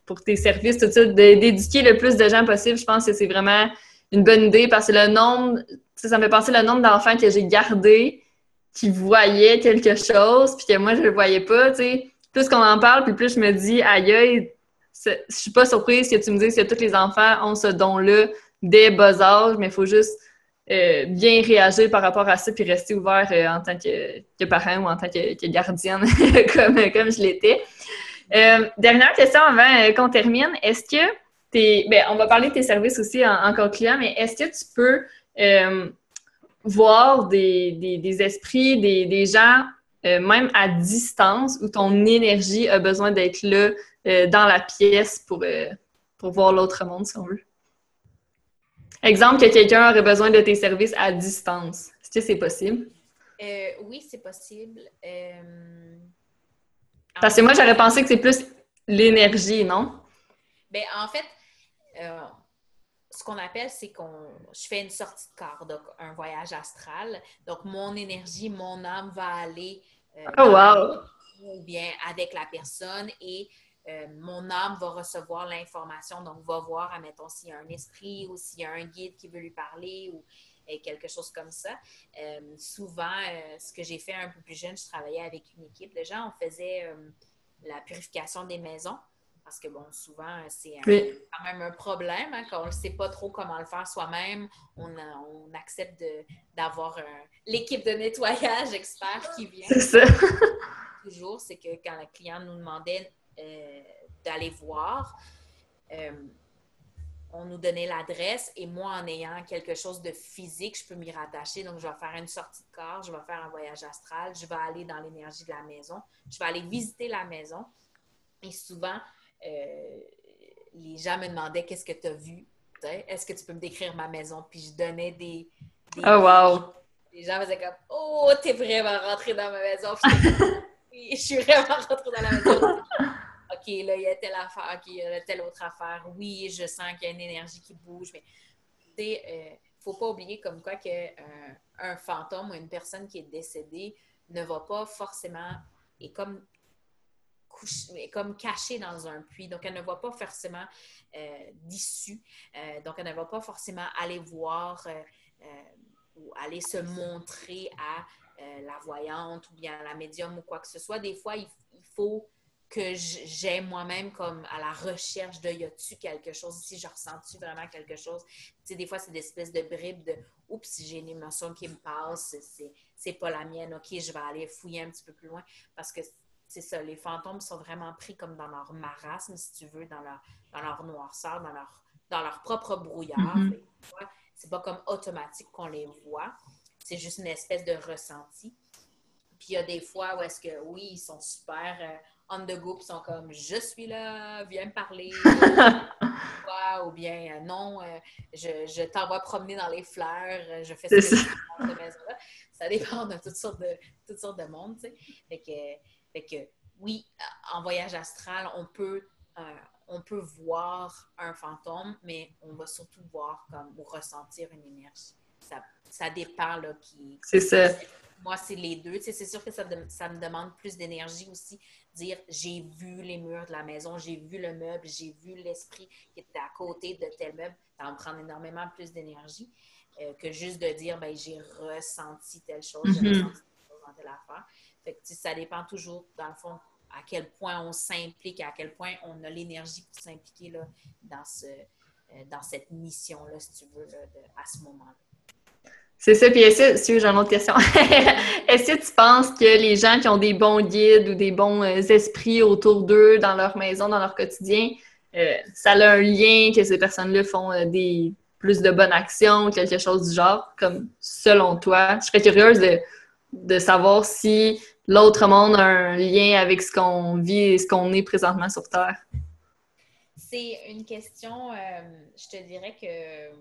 pour tes services, tout ça, d'éduquer le plus de gens possible. Je pense que c'est vraiment une bonne idée parce que le nombre, ça me fait penser le nombre d'enfants que j'ai gardés qui voyaient quelque chose, puis que moi, je le voyais pas, tu sais. Plus qu'on en parle, puis plus je me dis, aïe, aïe, je suis pas surprise que tu me dises que tous les enfants ont ce don-là dès bas âge, mais il faut juste euh, bien réagir par rapport à ça, puis rester ouvert euh, en tant que, parent ou en tant que, gardienne, comme, comme je l'étais. Euh, dernière question avant qu'on termine. Est-ce que t'es. Ben, on va parler de tes services aussi en, en concluant, mais est-ce que tu peux voir des, esprits, des, gens euh, même à distance, où ton énergie a besoin d'être là euh, dans la pièce pour, euh, pour voir l'autre monde, si on veut. Exemple que quelqu'un aurait besoin de tes services à distance. Est-ce que c'est possible? oui, c'est possible. Parce que moi, j'aurais pensé que c'est plus l'énergie, non? Ben, en fait, ce qu'on appelle, c'est qu'on je fais une sortie de corps, donc un voyage astral. Donc, mon énergie, mon âme va aller oh, ou bien avec la personne et euh, mon âme va recevoir l'information, donc va voir, admettons, s'il y a un esprit ou s'il y a un guide qui veut lui parler ou quelque chose comme ça. Euh, souvent, ce que j'ai fait un peu plus jeune, je travaillais avec une équipe de gens, on faisait la purification des maisons. Parce que, bon, souvent, c'est quand même un problème hein, quand on ne sait pas trop comment le faire soi-même. On, on, accepte d'avoir l'équipe de nettoyage expert qui vient. C'est ça. Toujours, c'est que quand le client nous demandait euh, d'aller voir, euh, on nous donnait l'adresse et moi, en ayant quelque chose de physique, je peux m'y rattacher. Donc, je vais faire une sortie de corps, je vais faire un voyage astral, je vais aller dans l'énergie de la maison, je vais aller visiter la maison. Et souvent, euh, les gens me demandaient qu'est-ce que tu as vu. Est-ce que tu peux me décrire ma maison? Puis je donnais des. oh, wow! Les gens faisaient comme Oh, t'es vraiment rentré dans ma maison. je suis vraiment rentrée dans la maison. OK, là, il y a telle affaire. OK, il y a telle autre affaire. Oui, je sens qu'il y a une énergie qui bouge. Mais il ne euh, faut pas oublier comme quoi que euh, un fantôme ou une personne qui est décédée ne va pas forcément. Et comme comme cachée dans un puits. Donc, elle ne va pas forcément euh, d'issue. Euh, donc, elle ne va pas forcément aller voir euh, ou aller se montrer à la voyante ou bien à la médium ou quoi que ce soit. Des fois, il, faut que j'aime moi-même comme à la recherche de y a-tu quelque chose? Ici, je ressens-tu vraiment quelque chose? Tu sais, des fois, c'est des espèces de bribes de oups, j'ai une émotion qui me passe, c'est pas la mienne, ok, je vais aller fouiller un petit peu plus loin parce que c'est ça, les fantômes sont vraiment pris comme dans leur marasme, si tu veux, dans leur, dans leur noirceur, dans leur, dans leur propre brouillard. Mm-hmm. C'est pas comme automatique qu'on les voit. C'est juste une espèce de ressenti. Puis il y a des fois où est-ce que, oui, ils sont super euh, on the go, ils sont comme je suis là, viens me parler. ou bien euh, non, euh, je, je t'envoie promener dans les fleurs, je fais ça, de maison-là. Ça dépend de toutes sortes de, toutes sortes de monde, tu sais. Fait que fait que oui, en voyage astral, on peut, euh, on peut voir un fantôme, mais on va surtout voir comme ou ressentir une énergie. Ça, ça dépend là qui. C'est ça. Moi, c'est les deux. c'est sûr que ça, ça, me demande plus d'énergie aussi. Dire j'ai vu les murs de la maison, j'ai vu le meuble, j'ai vu l'esprit qui était à côté de tel meuble. Ça va me prendre énormément plus d'énergie euh, que juste de dire ben, j'ai ressenti telle chose, j'ai mm-hmm. ressenti telle chose dans telle affaire ça dépend toujours, dans le fond, à quel point on s'implique, à quel point on a l'énergie pour s'impliquer dans, ce, euh, dans cette mission-là, si tu veux, à ce moment-là. C'est ça. Puis est-ce que, j'ai une autre question. est-ce que tu penses que les gens qui ont des bons guides ou des bons euh, esprits autour d'eux, dans leur maison, dans leur quotidien, euh, ça a un lien que ces personnes-là font des plus de bonnes actions, quelque chose du genre, comme selon toi? Je serais curieuse de, de savoir si l'autre monde a un lien avec ce qu'on vit et ce qu'on est présentement sur Terre? C'est une question, euh, je te dirais que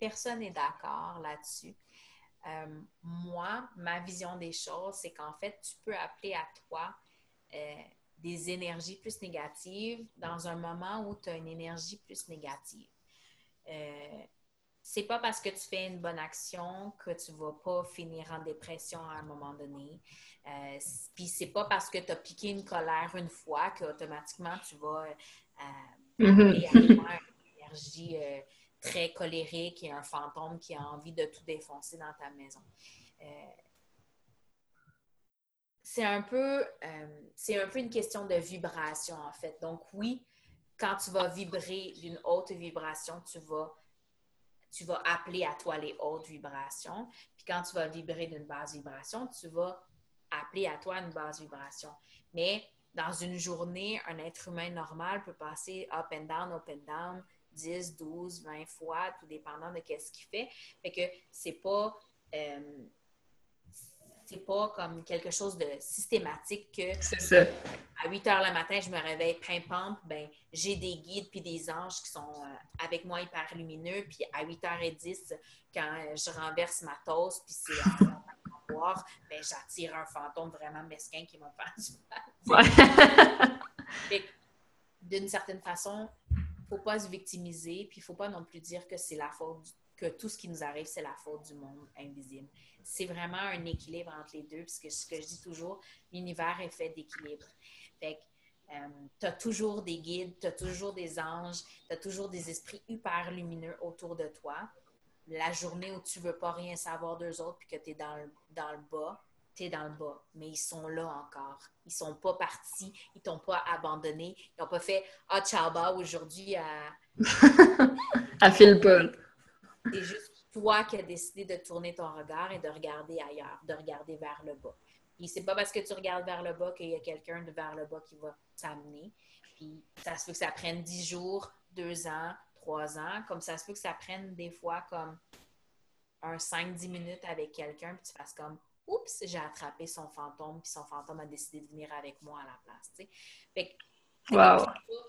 personne n'est d'accord là-dessus. Euh, moi, ma vision des choses, c'est qu'en fait, tu peux appeler à toi euh, des énergies plus négatives dans un moment où tu as une énergie plus négative c'est pas parce que tu fais une bonne action que tu vas pas finir en dépression à un moment donné. Euh, Puis c'est pas parce que tu as piqué une colère une fois qu'automatiquement tu vas euh, mm-hmm. une énergie euh, très colérique et un fantôme qui a envie de tout défoncer dans ta maison. Euh, c'est un peu c'est un peu une question de vibration en fait. Donc oui, quand tu vas vibrer d'une haute vibration, tu vas tu vas appeler à toi les hautes vibrations. Puis quand tu vas vibrer d'une basse vibration, tu vas appeler à toi une basse vibration. Mais dans une journée, un être humain normal peut passer up and down, up and down, 10, 12, 20 fois, tout dépendant de ce qu'il fait. Fait que c'est pas. Euh, c'est pas comme quelque chose de systématique que ça. à 8 heures le matin, je me réveille pimpante, ben j'ai des guides puis des anges qui sont euh, avec moi hyper lumineux, puis à 8h10, quand euh, je renverse ma toast, puis c'est ben j'attire un fantôme vraiment mesquin qui m'a fait du mal. D'une certaine façon, faut pas se victimiser, puis il faut pas non plus dire que c'est la faute que tout ce qui nous arrive, c'est la faute du monde invisible. C'est vraiment un équilibre entre les deux, puisque ce que je dis toujours, l'univers est fait d'équilibre. Fait que euh, tu as toujours des guides, tu as toujours des anges, tu as toujours des esprits hyper lumineux autour de toi. La journée où tu veux pas rien savoir d'eux autres puis que tu es dans le, dans le bas, tu es dans le bas. Mais ils sont là encore. Ils sont pas partis. Ils t'ont pas abandonné. Ils n'ont pas fait Ah, ciao, aujourd'hui à. à Philpol. C'est juste toi qui as décidé de tourner ton regard et de regarder ailleurs, de regarder vers le bas. Puis c'est pas parce que tu regardes vers le bas qu'il y a quelqu'un de vers le bas qui va t'amener. Puis ça se peut que ça prenne dix jours, deux ans, trois ans, comme ça se peut que ça prenne des fois comme un 5-10 minutes avec quelqu'un, puis tu fasses comme Oups, j'ai attrapé son fantôme, puis son fantôme a décidé de venir avec moi à la place. Tu sais. Fait que, wow.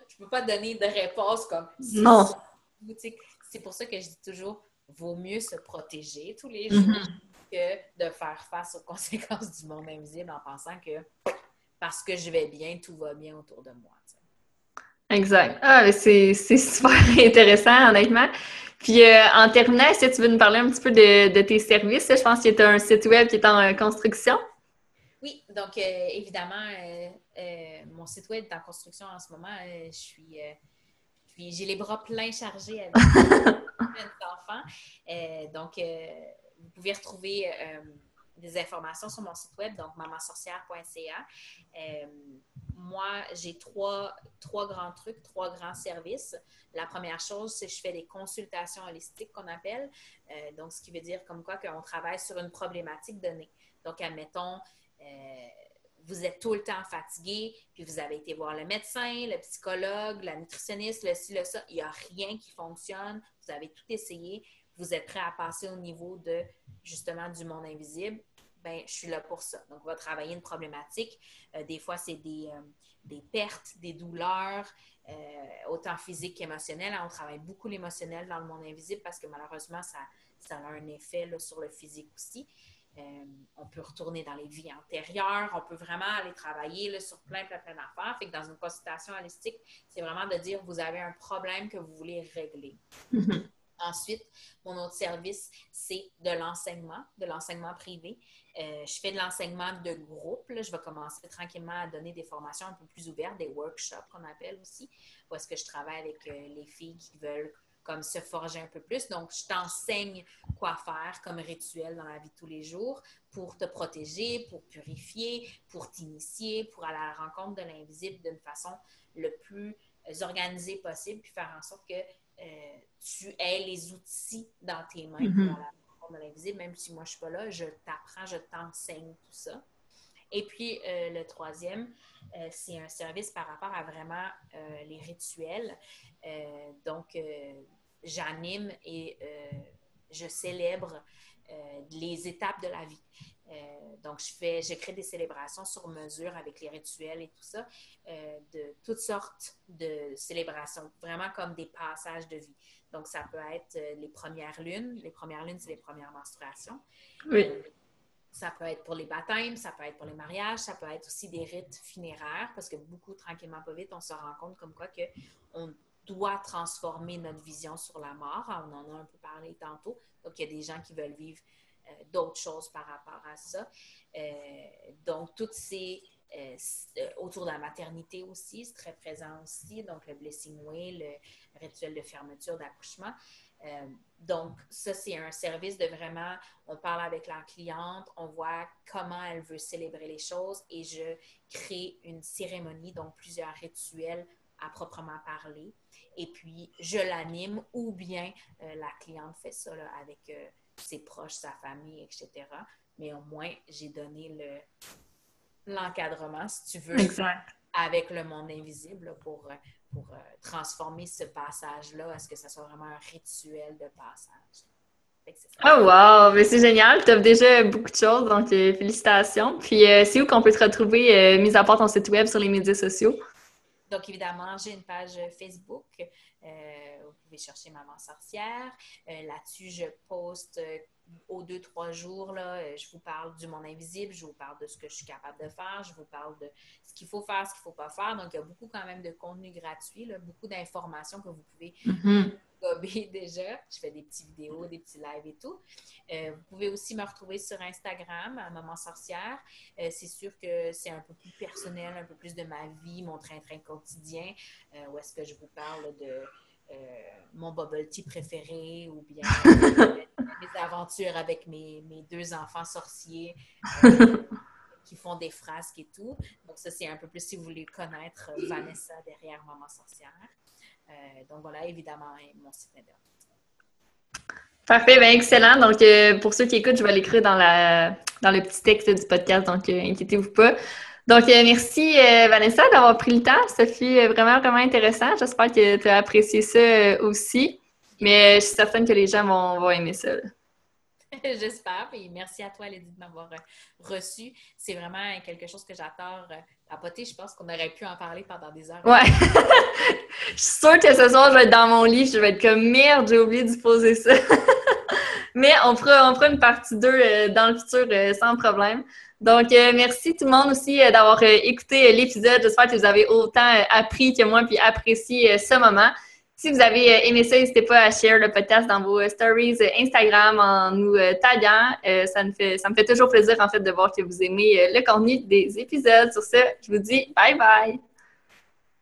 je peux pas donner de réponse comme Non. C'est pour ça que je dis toujours vaut mieux se protéger tous les jours mm-hmm. que de faire face aux conséquences du monde invisible en pensant que parce que je vais bien, tout va bien autour de moi. Exact. Ah, c'est super intéressant, honnêtement. Puis euh, en terminant, est-ce que tu veux nous parler un petit peu de, tes services? Je pense que tu as un site web qui est en euh, construction. Oui, donc euh, évidemment, mon site web est en construction en ce moment. je suis j'ai les bras pleins chargés avec enfants. Euh, donc, euh, vous pouvez retrouver euh, des informations sur mon site web, donc mamansorcière.ca. moi, j'ai trois, trois grands trucs, trois grands services. La première chose, c'est que je fais des consultations holistiques qu'on appelle. donc, ce qui veut dire comme quoi qu'on travaille sur une problématique donnée. Donc, admettons, vous êtes tout le temps fatigué, puis vous avez été voir le médecin, le psychologue, la nutritionniste, le ci, le ça, il n'y a rien qui fonctionne, vous avez tout essayé, vous êtes prêt à passer au niveau de, justement, du monde invisible, ben je suis là pour ça. Donc, on va travailler une problématique. Euh, des fois, c'est des, euh, des, pertes, des douleurs, euh, autant physiques qu'émotionnelles. On travaille beaucoup l'émotionnel dans le monde invisible parce que malheureusement, ça, ça a un effet sur le physique aussi. On peut retourner dans les vies antérieures, on peut vraiment aller travailler sur plein, plein, plein d'affaires. Fait que dans une consultation holistique, c'est vraiment de dire vous avez un problème que vous voulez régler. Mm-hmm. Ensuite, mon autre service, c'est de l'enseignement, de l'enseignement privé. Euh, je fais de l'enseignement de groupe. Je vais commencer tranquillement à donner des formations un peu plus ouvertes, des workshops qu'on appelle aussi, où est-ce que je travaille avec euh, les filles qui veulent comme se forger un peu plus. Donc, je t'enseigne quoi faire comme rituel dans la vie de tous les jours pour te protéger, pour purifier, pour t'initier, pour aller à la rencontre de l'invisible d'une façon le plus organisée possible, puis faire en sorte que euh, tu aies les outils dans tes mains pour aller à la rencontre de l'invisible. Même si moi, je ne suis pas là, je t'apprends, je t'enseigne tout ça. Et puis, euh, le troisième, euh, c'est un service par rapport à vraiment les rituels. donc, j'anime et je célèbre euh, les étapes de la vie. Euh, donc, je fais, je crée des célébrations sur mesure avec les rituels et tout ça, de toutes sortes de célébrations, vraiment comme des passages de vie. Donc, ça peut être les premières lunes. Les premières lunes, c'est les premières menstruations. Oui. Ça peut être pour les baptêmes, ça peut être pour les mariages, ça peut être aussi des rites funéraires, parce que beaucoup, tranquillement, pas vite, on se rend compte comme quoi que on doit transformer notre vision sur la mort. On en a un peu parlé tantôt. Donc, il y a des gens qui veulent vivre euh, d'autres choses par rapport à ça. Euh, donc, toutes ces... Euh, autour de la maternité aussi, c'est très présent aussi. Donc, le blessing way, le rituel de fermeture d'accouchement. donc, ça, c'est un service de vraiment, on parle avec la cliente, on voit comment elle veut célébrer les choses et je crée une cérémonie, donc plusieurs rituels à proprement parler et puis je l'anime ou bien euh, la cliente fait ça avec euh, ses proches, sa famille, etc. Mais au moins, j'ai donné le, l'encadrement, si tu veux, avec le monde invisible pour, pour euh, transformer ce passage-là à ce que ça soit vraiment un rituel de passage. Oh wow! Mais c'est génial! Tu as déjà beaucoup de choses, donc félicitations. Puis c'est où qu'on peut te retrouver, mis à part ton site web sur les médias sociaux? Donc, évidemment, j'ai une page Facebook. vous pouvez chercher Maman Sorcière. Là-dessus, je poste aux deux, trois jours, euh, je vous parle du monde invisible, je vous parle de ce que je suis capable de faire, je vous parle de ce qu'il faut faire, ce qu'il ne faut pas faire. Donc, il y a beaucoup quand même de contenu gratuit, beaucoup d'informations que vous pouvez mm déjà. Je fais des petites vidéos, des petits lives et tout. Euh, vous pouvez aussi me retrouver sur Instagram, à Maman Sorcière. Euh, c'est sûr que c'est un peu plus personnel, un peu plus de ma vie, mon train-train quotidien, où est-ce que je vous parle de euh, mon bubble tea préféré ou bien mes aventures avec mes, mes deux enfants sorciers euh, qui font des frasques et tout. Donc, ça, c'est un peu plus si vous voulez connaître euh, Vanessa derrière Maman Sorcière. Donc, voilà, évidemment, mon site internet. Parfait, bien excellent. Donc, pour ceux qui écoutent, je vais l'écrire dans, dans le petit texte du podcast, donc inquiétez-vous pas. Donc, euh, merci euh, Vanessa d'avoir pris le temps. Ça fut euh, vraiment, vraiment intéressant. J'espère que tu as apprécié ça aussi. Mais je suis certaine que les gens vont, aimer ça. J'espère. Et merci à toi, Lydie, de m'avoir reçu. C'est vraiment quelque chose que j'adore papoter. Je pense qu'on aurait pu en parler pendant des heures. Ouais. je suis sûre que ce soir, je vais être dans mon lit. Je vais être comme merde, j'ai oublié de poser ça. Mais on fera, on fera une partie 2 dans le futur sans problème. Donc, euh, merci tout le monde aussi euh, d'avoir euh, écouté l'épisode. J'espère que vous avez autant appris que moi puis apprécié ce moment. Si vous avez aimé ça, n'hésitez pas à share le podcast dans vos stories Instagram en nous taguant. ça, me fait, ça me fait toujours plaisir en fait de voir que vous aimez le contenu des épisodes. Sur ce, je vous dis bye bye!